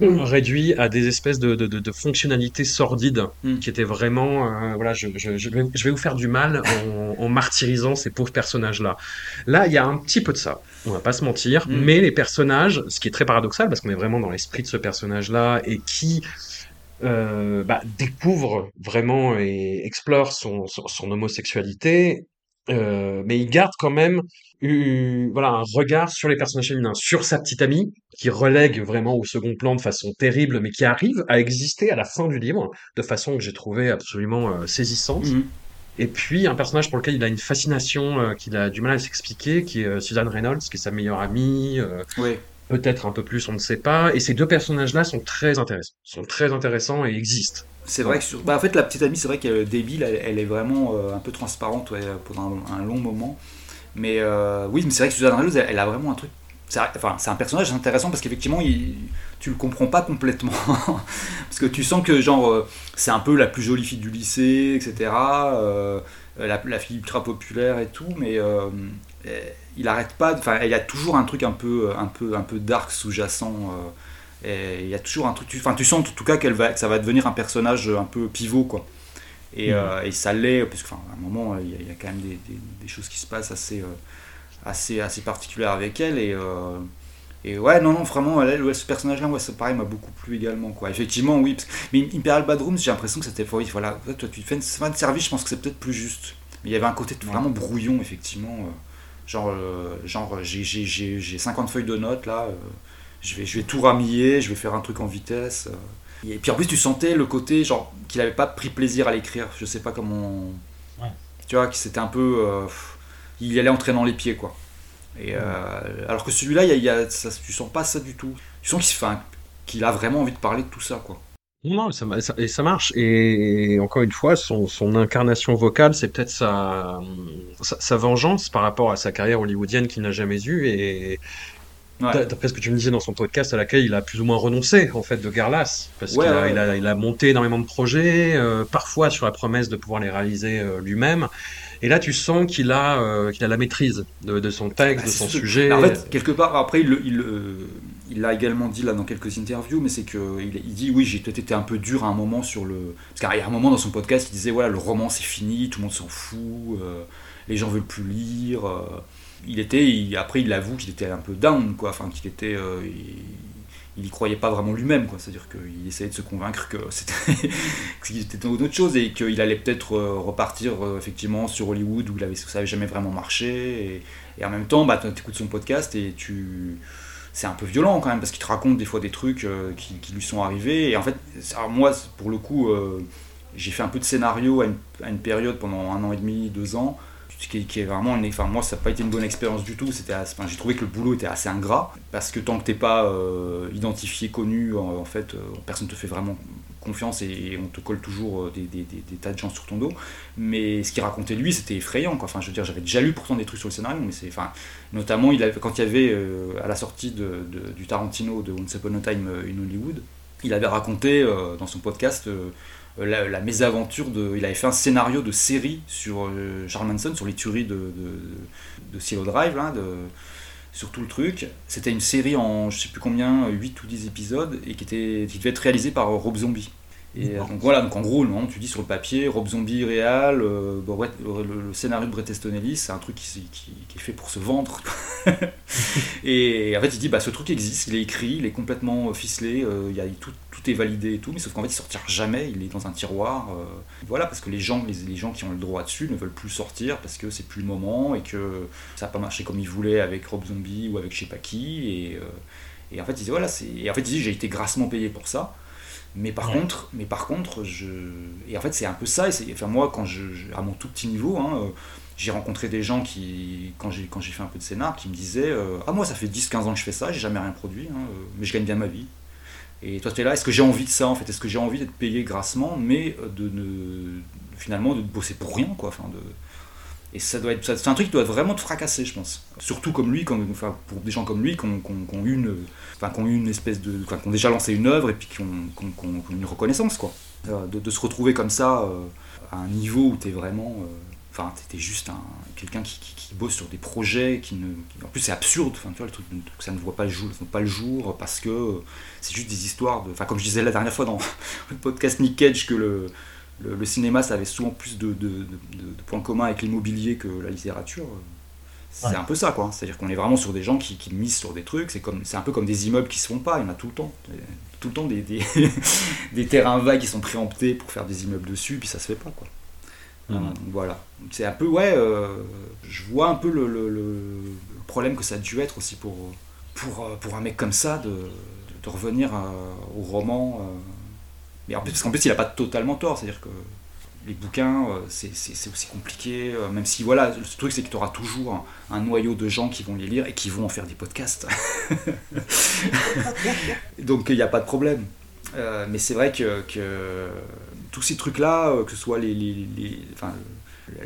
réduit à des espèces de, de, de, fonctionnalités sordides hmm. qui étaient vraiment euh, voilà je, je, je, vais, je, vais, vous faire du mal en, en martyrisant ces pauvres personnages là là il y a un petit peu de ça on va pas se mentir hmm. mais les personnages ce qui est très paradoxal parce qu'on est vraiment dans l'esprit de ce personnage là et qui euh, bah, découvre vraiment et explore son, son, son homosexualité euh, mais il garde quand même voilà, un regard sur les personnages féminins, sur sa petite amie, qui relègue vraiment au second plan de façon terrible, mais qui arrive à exister à la fin du livre, de façon que j'ai trouvé absolument euh, saisissante. Mhm. Et puis un personnage pour lequel il a une fascination euh, qu'il a du mal à s'expliquer, qui est euh, Suzanne Reynolds, qui est sa meilleure amie. oui. Peut-être un peu plus, on ne sait pas. Et ces deux personnages-là sont très intéressants, sont très intéressants et existent. C'est vrai que sur... bah, en fait la petite amie, c'est vrai qu'elle est débile, elle, est vraiment un peu transparente pendant un, long moment. Mais euh, oui, mais c'est vrai que Suzanne Reynolds, elle, a vraiment un truc. C'est enfin, un personnage intéressant parce qu'effectivement, tu le comprends pas complètement. parce que tu sens que, genre, euh, c'est un peu la plus jolie fille du lycée, etc. Euh, la, fille ultra populaire et tout, mais il arrête pas. Enfin, il y a toujours un truc un peu, un peu, un peu dark sous-jacent. il y a toujours un truc. Enfin, tu, sens en tout cas qu'elle va, que ça va devenir un personnage un peu pivot, quoi. Et, mm. euh, et ça l'est, parce qu'à un moment, il y, a, quand même des, des, choses qui se passent assez, euh, assez, assez particulières avec elle. Et, euh, et ouais, non, non, vraiment, elle, ce personnage-là, ouais, ça pareil, m'a beaucoup plu également. Quoi. Effectivement, oui. Parce, mais Imperial Badrooms, j'ai l'impression que c'était. Oui, voilà, toi, tu fais une fin de service, je pense que c'est peut-être plus juste. Mais il y avait un côté vraiment brouillon, effectivement. genre, genre j'ai 50 feuilles de notes là je vais, je vais tout ramiller, je vais faire un truc en vitesse. Et puis en plus, tu sentais le côté, genre, qu'il n'avait pas pris plaisir à l'écrire. Je sais pas comment. Tu vois, que c'était un peu. il y allait en traînant les pieds, quoi. Et, alors que celui-là, il y a, ça, tu sens pas ça du tout. Tu sens qu'il qu'il a vraiment envie de parler de tout ça, quoi. Non, ça, ça, et ça marche. Et, encore une fois, son, son incarnation vocale, c'est peut-être sa, sa, vengeance par rapport à sa carrière hollywoodienne qu'il n'a jamais eue. Et d'après ce que tu me disais dans son podcast, à laquelle il a plus ou moins renoncé en fait de Garlas, parce qu'il a, il a, il a, monté énormément de projets, euh, parfois sur la promesse de pouvoir les réaliser euh, lui-même. Et là, tu sens qu'il a, euh, qu'il a la maîtrise de, de son texte, ah, de son sujet. En fait, quelque part, après, il, il, il l'a également dit là dans quelques interviews, mais c'est qu'il il dit oui, j'ai peut-être été un peu dur à un moment sur le. Parce qu'il y a un moment dans son podcast, il disait voilà, le roman c'est fini, tout le monde s'en fout, les gens veulent plus lire. Euh. il était, après il avoue qu'il était un peu down, quoi, enfin qu'il était. Euh, il, y croyait pas vraiment lui-même, quoi. C'est-à-dire qu'il essayait de se convaincre que c'était qu'il était dans autre chose et qu'il allait peut-être repartir effectivement sur Hollywood où avait, ça n'avait jamais vraiment marché. Et, en même temps, bah, tu écoutes son podcast et tu c'est un peu violent quand même parce qu'il te raconte des fois des trucs euh, qui, lui sont arrivés. Et en fait, moi, pour le coup, euh, j'ai fait un peu de scénario à une, période pendant un an et demi, deux ans, qui, est vraiment, enfin moi, ça n'a pas été une bonne expérience du tout. C'était, j'ai trouvé que le boulot était assez ingrat parce que tant que t'es pas euh, identifié, connu, en, fait, personne te fait vraiment confiance et, on te colle toujours des, des, tas de gens sur ton dos. Mais ce qu'il racontait lui, c'était effrayant. Enfin, je veux dire, j'avais déjà lu pourtant des trucs sur le scénario, mais c'est, enfin, notamment quand il y avait euh, à la sortie du Tarantino de Once Upon a Time in Hollywood, il avait raconté euh, dans son podcast euh, la, mésaventure de. Il avait fait un scénario de série sur Charles Manson, sur les tueries de, de, Drive, là, sur tout le truc. C'était une série en je sais plus combien, 8 ou 10 épisodes, et qui, était, qui devait être réalisée par Rob Zombie. Et donc voilà, donc en gros, non, tu dis sur le papier, Rob Zombie réal, euh, le, scénario de Bret Easton Ellis, c'est un truc qui, qui, est fait pour se vendre. et en fait, il dit, bah ce truc existe, il est écrit, il est complètement ficelé, euh, il y a, tout, tout, est validé et tout, mais sauf qu'en fait, il sortira jamais, il est dans un tiroir. Euh, voilà, parce que les gens, les, les, gens qui ont le droit dessus ne veulent plus sortir parce que c'est plus le moment et que ça n'a pas marché comme ils voulaient avec Rob Zombie ou avec je sais pas qui. Et, et en fait, il dit, voilà, c'est. Et en fait, il dit, j'ai été grassement payé pour ça. Mais par contre, mais par contre, je et en fait c'est un peu ça. Et enfin moi quand je, à mon tout petit niveau, hein, euh, j'ai rencontré des gens qui quand j'ai quand j'ai fait un peu de scénar qui me disaient euh, ah moi ça fait 10-15 ans que je fais ça, j'ai jamais rien produit, hein, euh, mais je gagne bien ma vie. Et toi tu es là, est-ce que j'ai envie de ça en fait? Est-ce que j'ai envie d'être payé grassement, mais de ne finalement de bosser pour rien quoi, enfin de et ça doit être, c'est un truc qui doit vraiment te fracasser, je pense. Surtout comme lui, quand, enfin, pour des gens comme lui qui ont, une, enfin, ont une espèce de, enfin, qui ont déjà lancé une œuvre et puis qui ont, une reconnaissance, quoi. Euh, de, se retrouver comme ça euh, à un niveau où tu es vraiment, euh, enfin, tu es juste un, quelqu'un qui, bosse sur des projets qui ne, en plus c'est absurde, enfin, tu vois, le truc, ça ne voit pas le jour, pas le jour parce que c'est juste des histoires enfin, comme je disais la dernière fois dans le podcast Nick Cage que le le, cinéma, ça avait souvent plus de, points communs avec l'immobilier que la littérature. C'est un peu ça, quoi. C'est-à-dire qu'on est vraiment sur des gens qui, misent sur des trucs. C'est comme, c'est un peu comme des immeubles qui se font pas. Il y en a tout le temps. Tout le temps des, des, terrains vagues qui sont préemptés pour faire des immeubles dessus, puis ça se fait pas, quoi. voilà. C'est un peu, ouais. Euh, je vois un peu le, problème que ça a dû être aussi pour, pour, pour un mec comme ça de, de revenir au roman. Euh, mais en plus, parce qu'en plus, il n'a pas totalement tort, c'est-à-dire que les bouquins, euh, c'est aussi compliqué, euh, même si, voilà, le truc, c'est que tu auras toujours un, noyau de gens qui vont les lire et qui vont en faire des podcasts. Donc, il n'y a pas de problème. Euh, mais c'est vrai que, que, tous ces trucs-là, que ce soit les, enfin,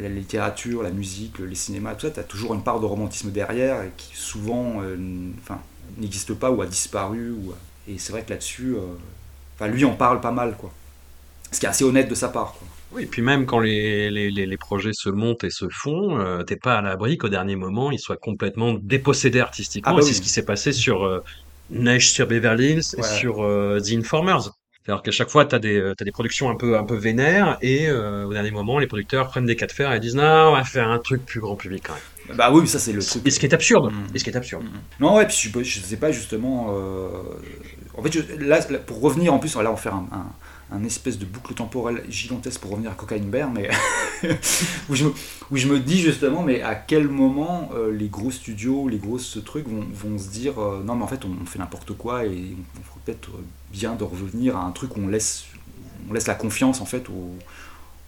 la littérature, la musique, les cinémas, tout ça, tu as toujours une part de romantisme derrière et qui souvent enfin, n'existe pas ou a disparu. Et c'est vrai que là-dessus Enfin, lui en parle pas mal, quoi. Ce qui est assez honnête de sa part, quoi. Oui, et puis même quand les, les, les, projets se montent et se font, euh, t'es pas à l'abri qu'au dernier moment, ils soient complètement dépossédés artistiquement. Ah bah c'est ce qui s'est passé sur euh, Neige sur Beverly Hills et sur euh, The Informers. C'est-à-dire qu'à chaque fois, tu as des, as des productions un peu, un peu vénères et au dernier moment, les producteurs prennent des cas de fer et disent non, on va faire un truc plus grand public quand même. Bah oui, ça c'est le truc. Et ce qui est absurde. Et ce qui est absurde. Non, ouais, puis je, je sais pas justement. euh, En fait, pour revenir en plus, là, on va faire un, espèce de boucle temporelle gigantesque pour revenir à Cocaine Bear, mais où, je me, dis justement, mais à quel moment euh, les gros studios, les grosses trucs vont, vont se dire, euh, non, mais en fait, on, fait n'importe quoi et on, on peut-être bien de revenir à un truc où on laisse, on laisse la confiance en fait aux,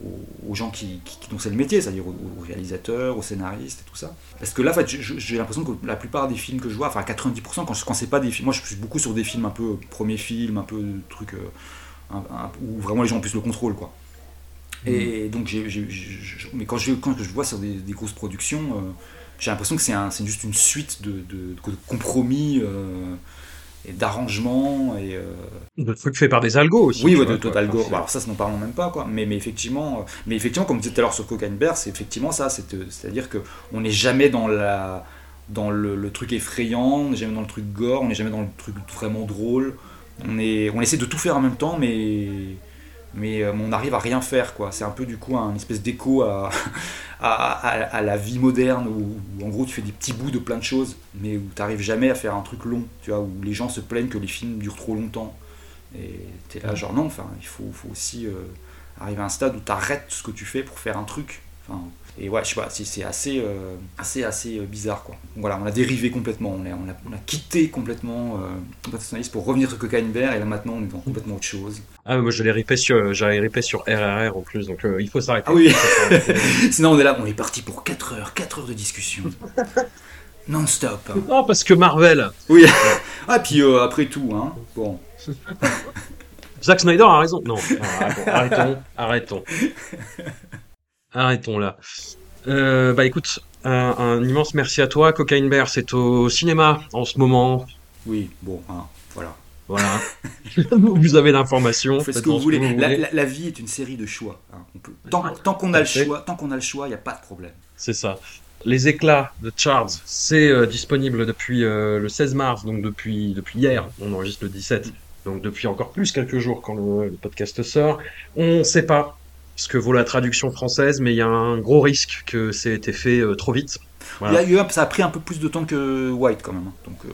aux- aux gens qui, qui- dont c'est le métier, c'est-à-dire aux, aux réalisateurs, aux scénaristes et tout ça. Parce que là, en fait, j'ai l'impression que la plupart des films que je vois, enfin 90%, quand, quand c'est pas des films, moi je suis beaucoup sur des films un peu premier film, un peu trucs euh, un- un- où vraiment les gens ont plus le contrôle, quoi. Et donc, j'ai- je- mais quand je, quand je vois sur des, des grosses productions, euh, j'ai l'impression que c'est, un- juste une suite de, de- de compromis euh, et d'arrangements et euh, De trucs faits par des algos aussi. oui, vois, de quoi. Total Enfin, Bah, alors ça, n'en parlons même pas, quoi. Mais, mais effectivement, euh, mais effectivement, comme tu disais tout à l'heure sur Cocaine Bear, c'est effectivement ça. c'est, euh, C'est-à-dire que on n'est jamais dans la dans le, le truc effrayant, on n'est jamais dans le truc gore, on n'est jamais dans le truc vraiment drôle. On est, on essaie de tout faire en même temps, mais mais euh, on arrive à rien faire, quoi. C'est un peu du coup un espèce d'écho à, à, la vie moderne où, en gros tu fais des petits bouts de plein de choses, mais où tu n'arrives jamais à faire un truc long, tu vois, où les gens se plaignent que les films durent trop longtemps. Et t'es là, genre non, enfin, il faut, faut aussi euh, arriver à un stade où tu arrêtes ce que tu fais pour faire un truc. Et ouais, je sais pas, c'est c'est assez, euh, assez, assez euh, bizarre quoi. Donc voilà, on a dérivé complètement, on a, on a, on a quitté complètement euh, pour revenir sur Cocaine et là maintenant on est dans complètement autre chose. Ah, mais moi je l'ai ripé sur, ripé sur RRR en plus, donc euh, il faut s'arrêter. Ah oui. Sinon on est là, on est parti pour 4 heures, 4 heures de discussion. Non-stop. non, parce que Marvel, Oui. Ah, puis euh, après tout, hein. Bon. Zack Snyder a raison. Non, non, arrêtons, arrêtons, arrêtons. Arrêtons là. Euh, bah écoute, un, un immense merci à toi. Cocaine Bear, c'est au cinéma en ce moment. Oui, bon, hein, voilà. Voilà. vous avez l'information. Faites ce que vous voulez. La, voulez. la- la vie est une série de choix. hein. On peut- tant tant qu'on a le choix, tant qu'on a le choix, il n'y a pas de problème. C'est ça. Les éclats de Charles, c'est euh, disponible depuis euh, le 16 mars, donc depuis, depuis hier. On enregistre le 17, donc depuis encore plus quelques jours quand le, le podcast sort. On ne sait pas ce que vaut la traduction française, mais il y a un gros risque que c'est été fait euh, trop vite. Voilà. Un- ça a pris un peu plus de temps que White quand même. hein. Donc, euh,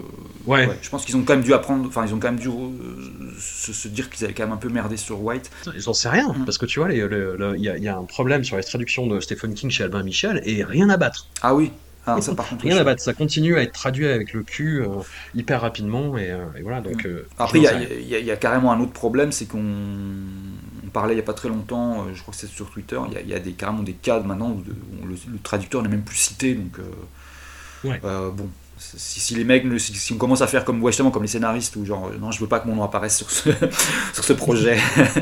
Ouais, ouais, je pense qu'ils ont quand même dû apprendre, enfin ils ont quand même dû euh, se, se dire qu'ils avaient quand même un peu merdé sur White. j'en sais rien, Mm. parce que tu vois, il y, a, il y a un problème sur les traductions de Stephen King chez Albin Michel, et rien à battre. Ah oui, ah, ça par contre. Rien je- à battre, ça continue à être traduit avec le cul euh, hyper rapidement, et, et voilà, donc... euh, Après, il y, a- y y carrément un autre problème, c'est qu'on on parlait il n'y a pas très longtemps, euh, je crois que c'est sur Twitter, il y a, il y a des, carrément des cas maintenant où, de- où le, le traducteur n'est même plus cité, donc euh, Ouais. euh, bon. Si, si les mecs, si, si on commence à faire comme, ouais, justement, comme les scénaristes, où genre, non, je veux pas que mon nom apparaisse sur ce, sur ce projet,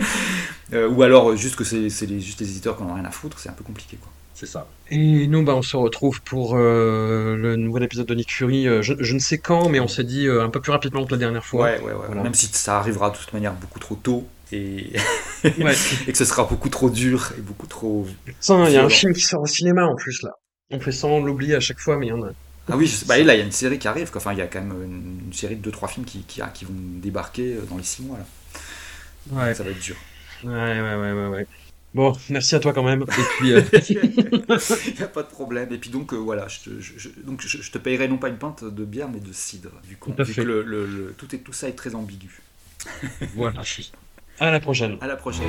Euh, ou alors juste que c'est c'est les, juste les éditeurs qui n'en ont rien à foutre, c'est un peu compliqué. Quoi. C'est ça. Et nous, bah, on se retrouve pour euh, le nouvel épisode de Nick Fury. je, je ne sais quand, mais on s'est dit euh, un peu plus rapidement que la dernière fois. Ouais, ouais, ouais. Voilà. Même si ça arrivera de toute manière beaucoup trop tôt, et, Ouais. et que ce sera beaucoup trop dur, et beaucoup trop il y a un film qui sort au cinéma en plus là. On fait de l'oublier à chaque fois, mais il y en a. Ah oui, je sais- bah, là il y a une série qui arrive, quoi. enfin il y a quand même une, série de 2-3 films qui, qui, qui vont débarquer euh, dans les 6 mois là. Ouais. Ça va être dur. Ouais, ouais, ouais, ouais, ouais. Bon, merci à toi quand même. Et puis, euh, Il n'y a pas de problème. Et puis donc euh, voilà, je te, je, je- donc je, te payerai non pas une pinte de bière mais de cidre. Du coup, Tout vu que le, le- le- tout, est, tout ça est très ambigu. voilà. À la prochaine. À la prochaine.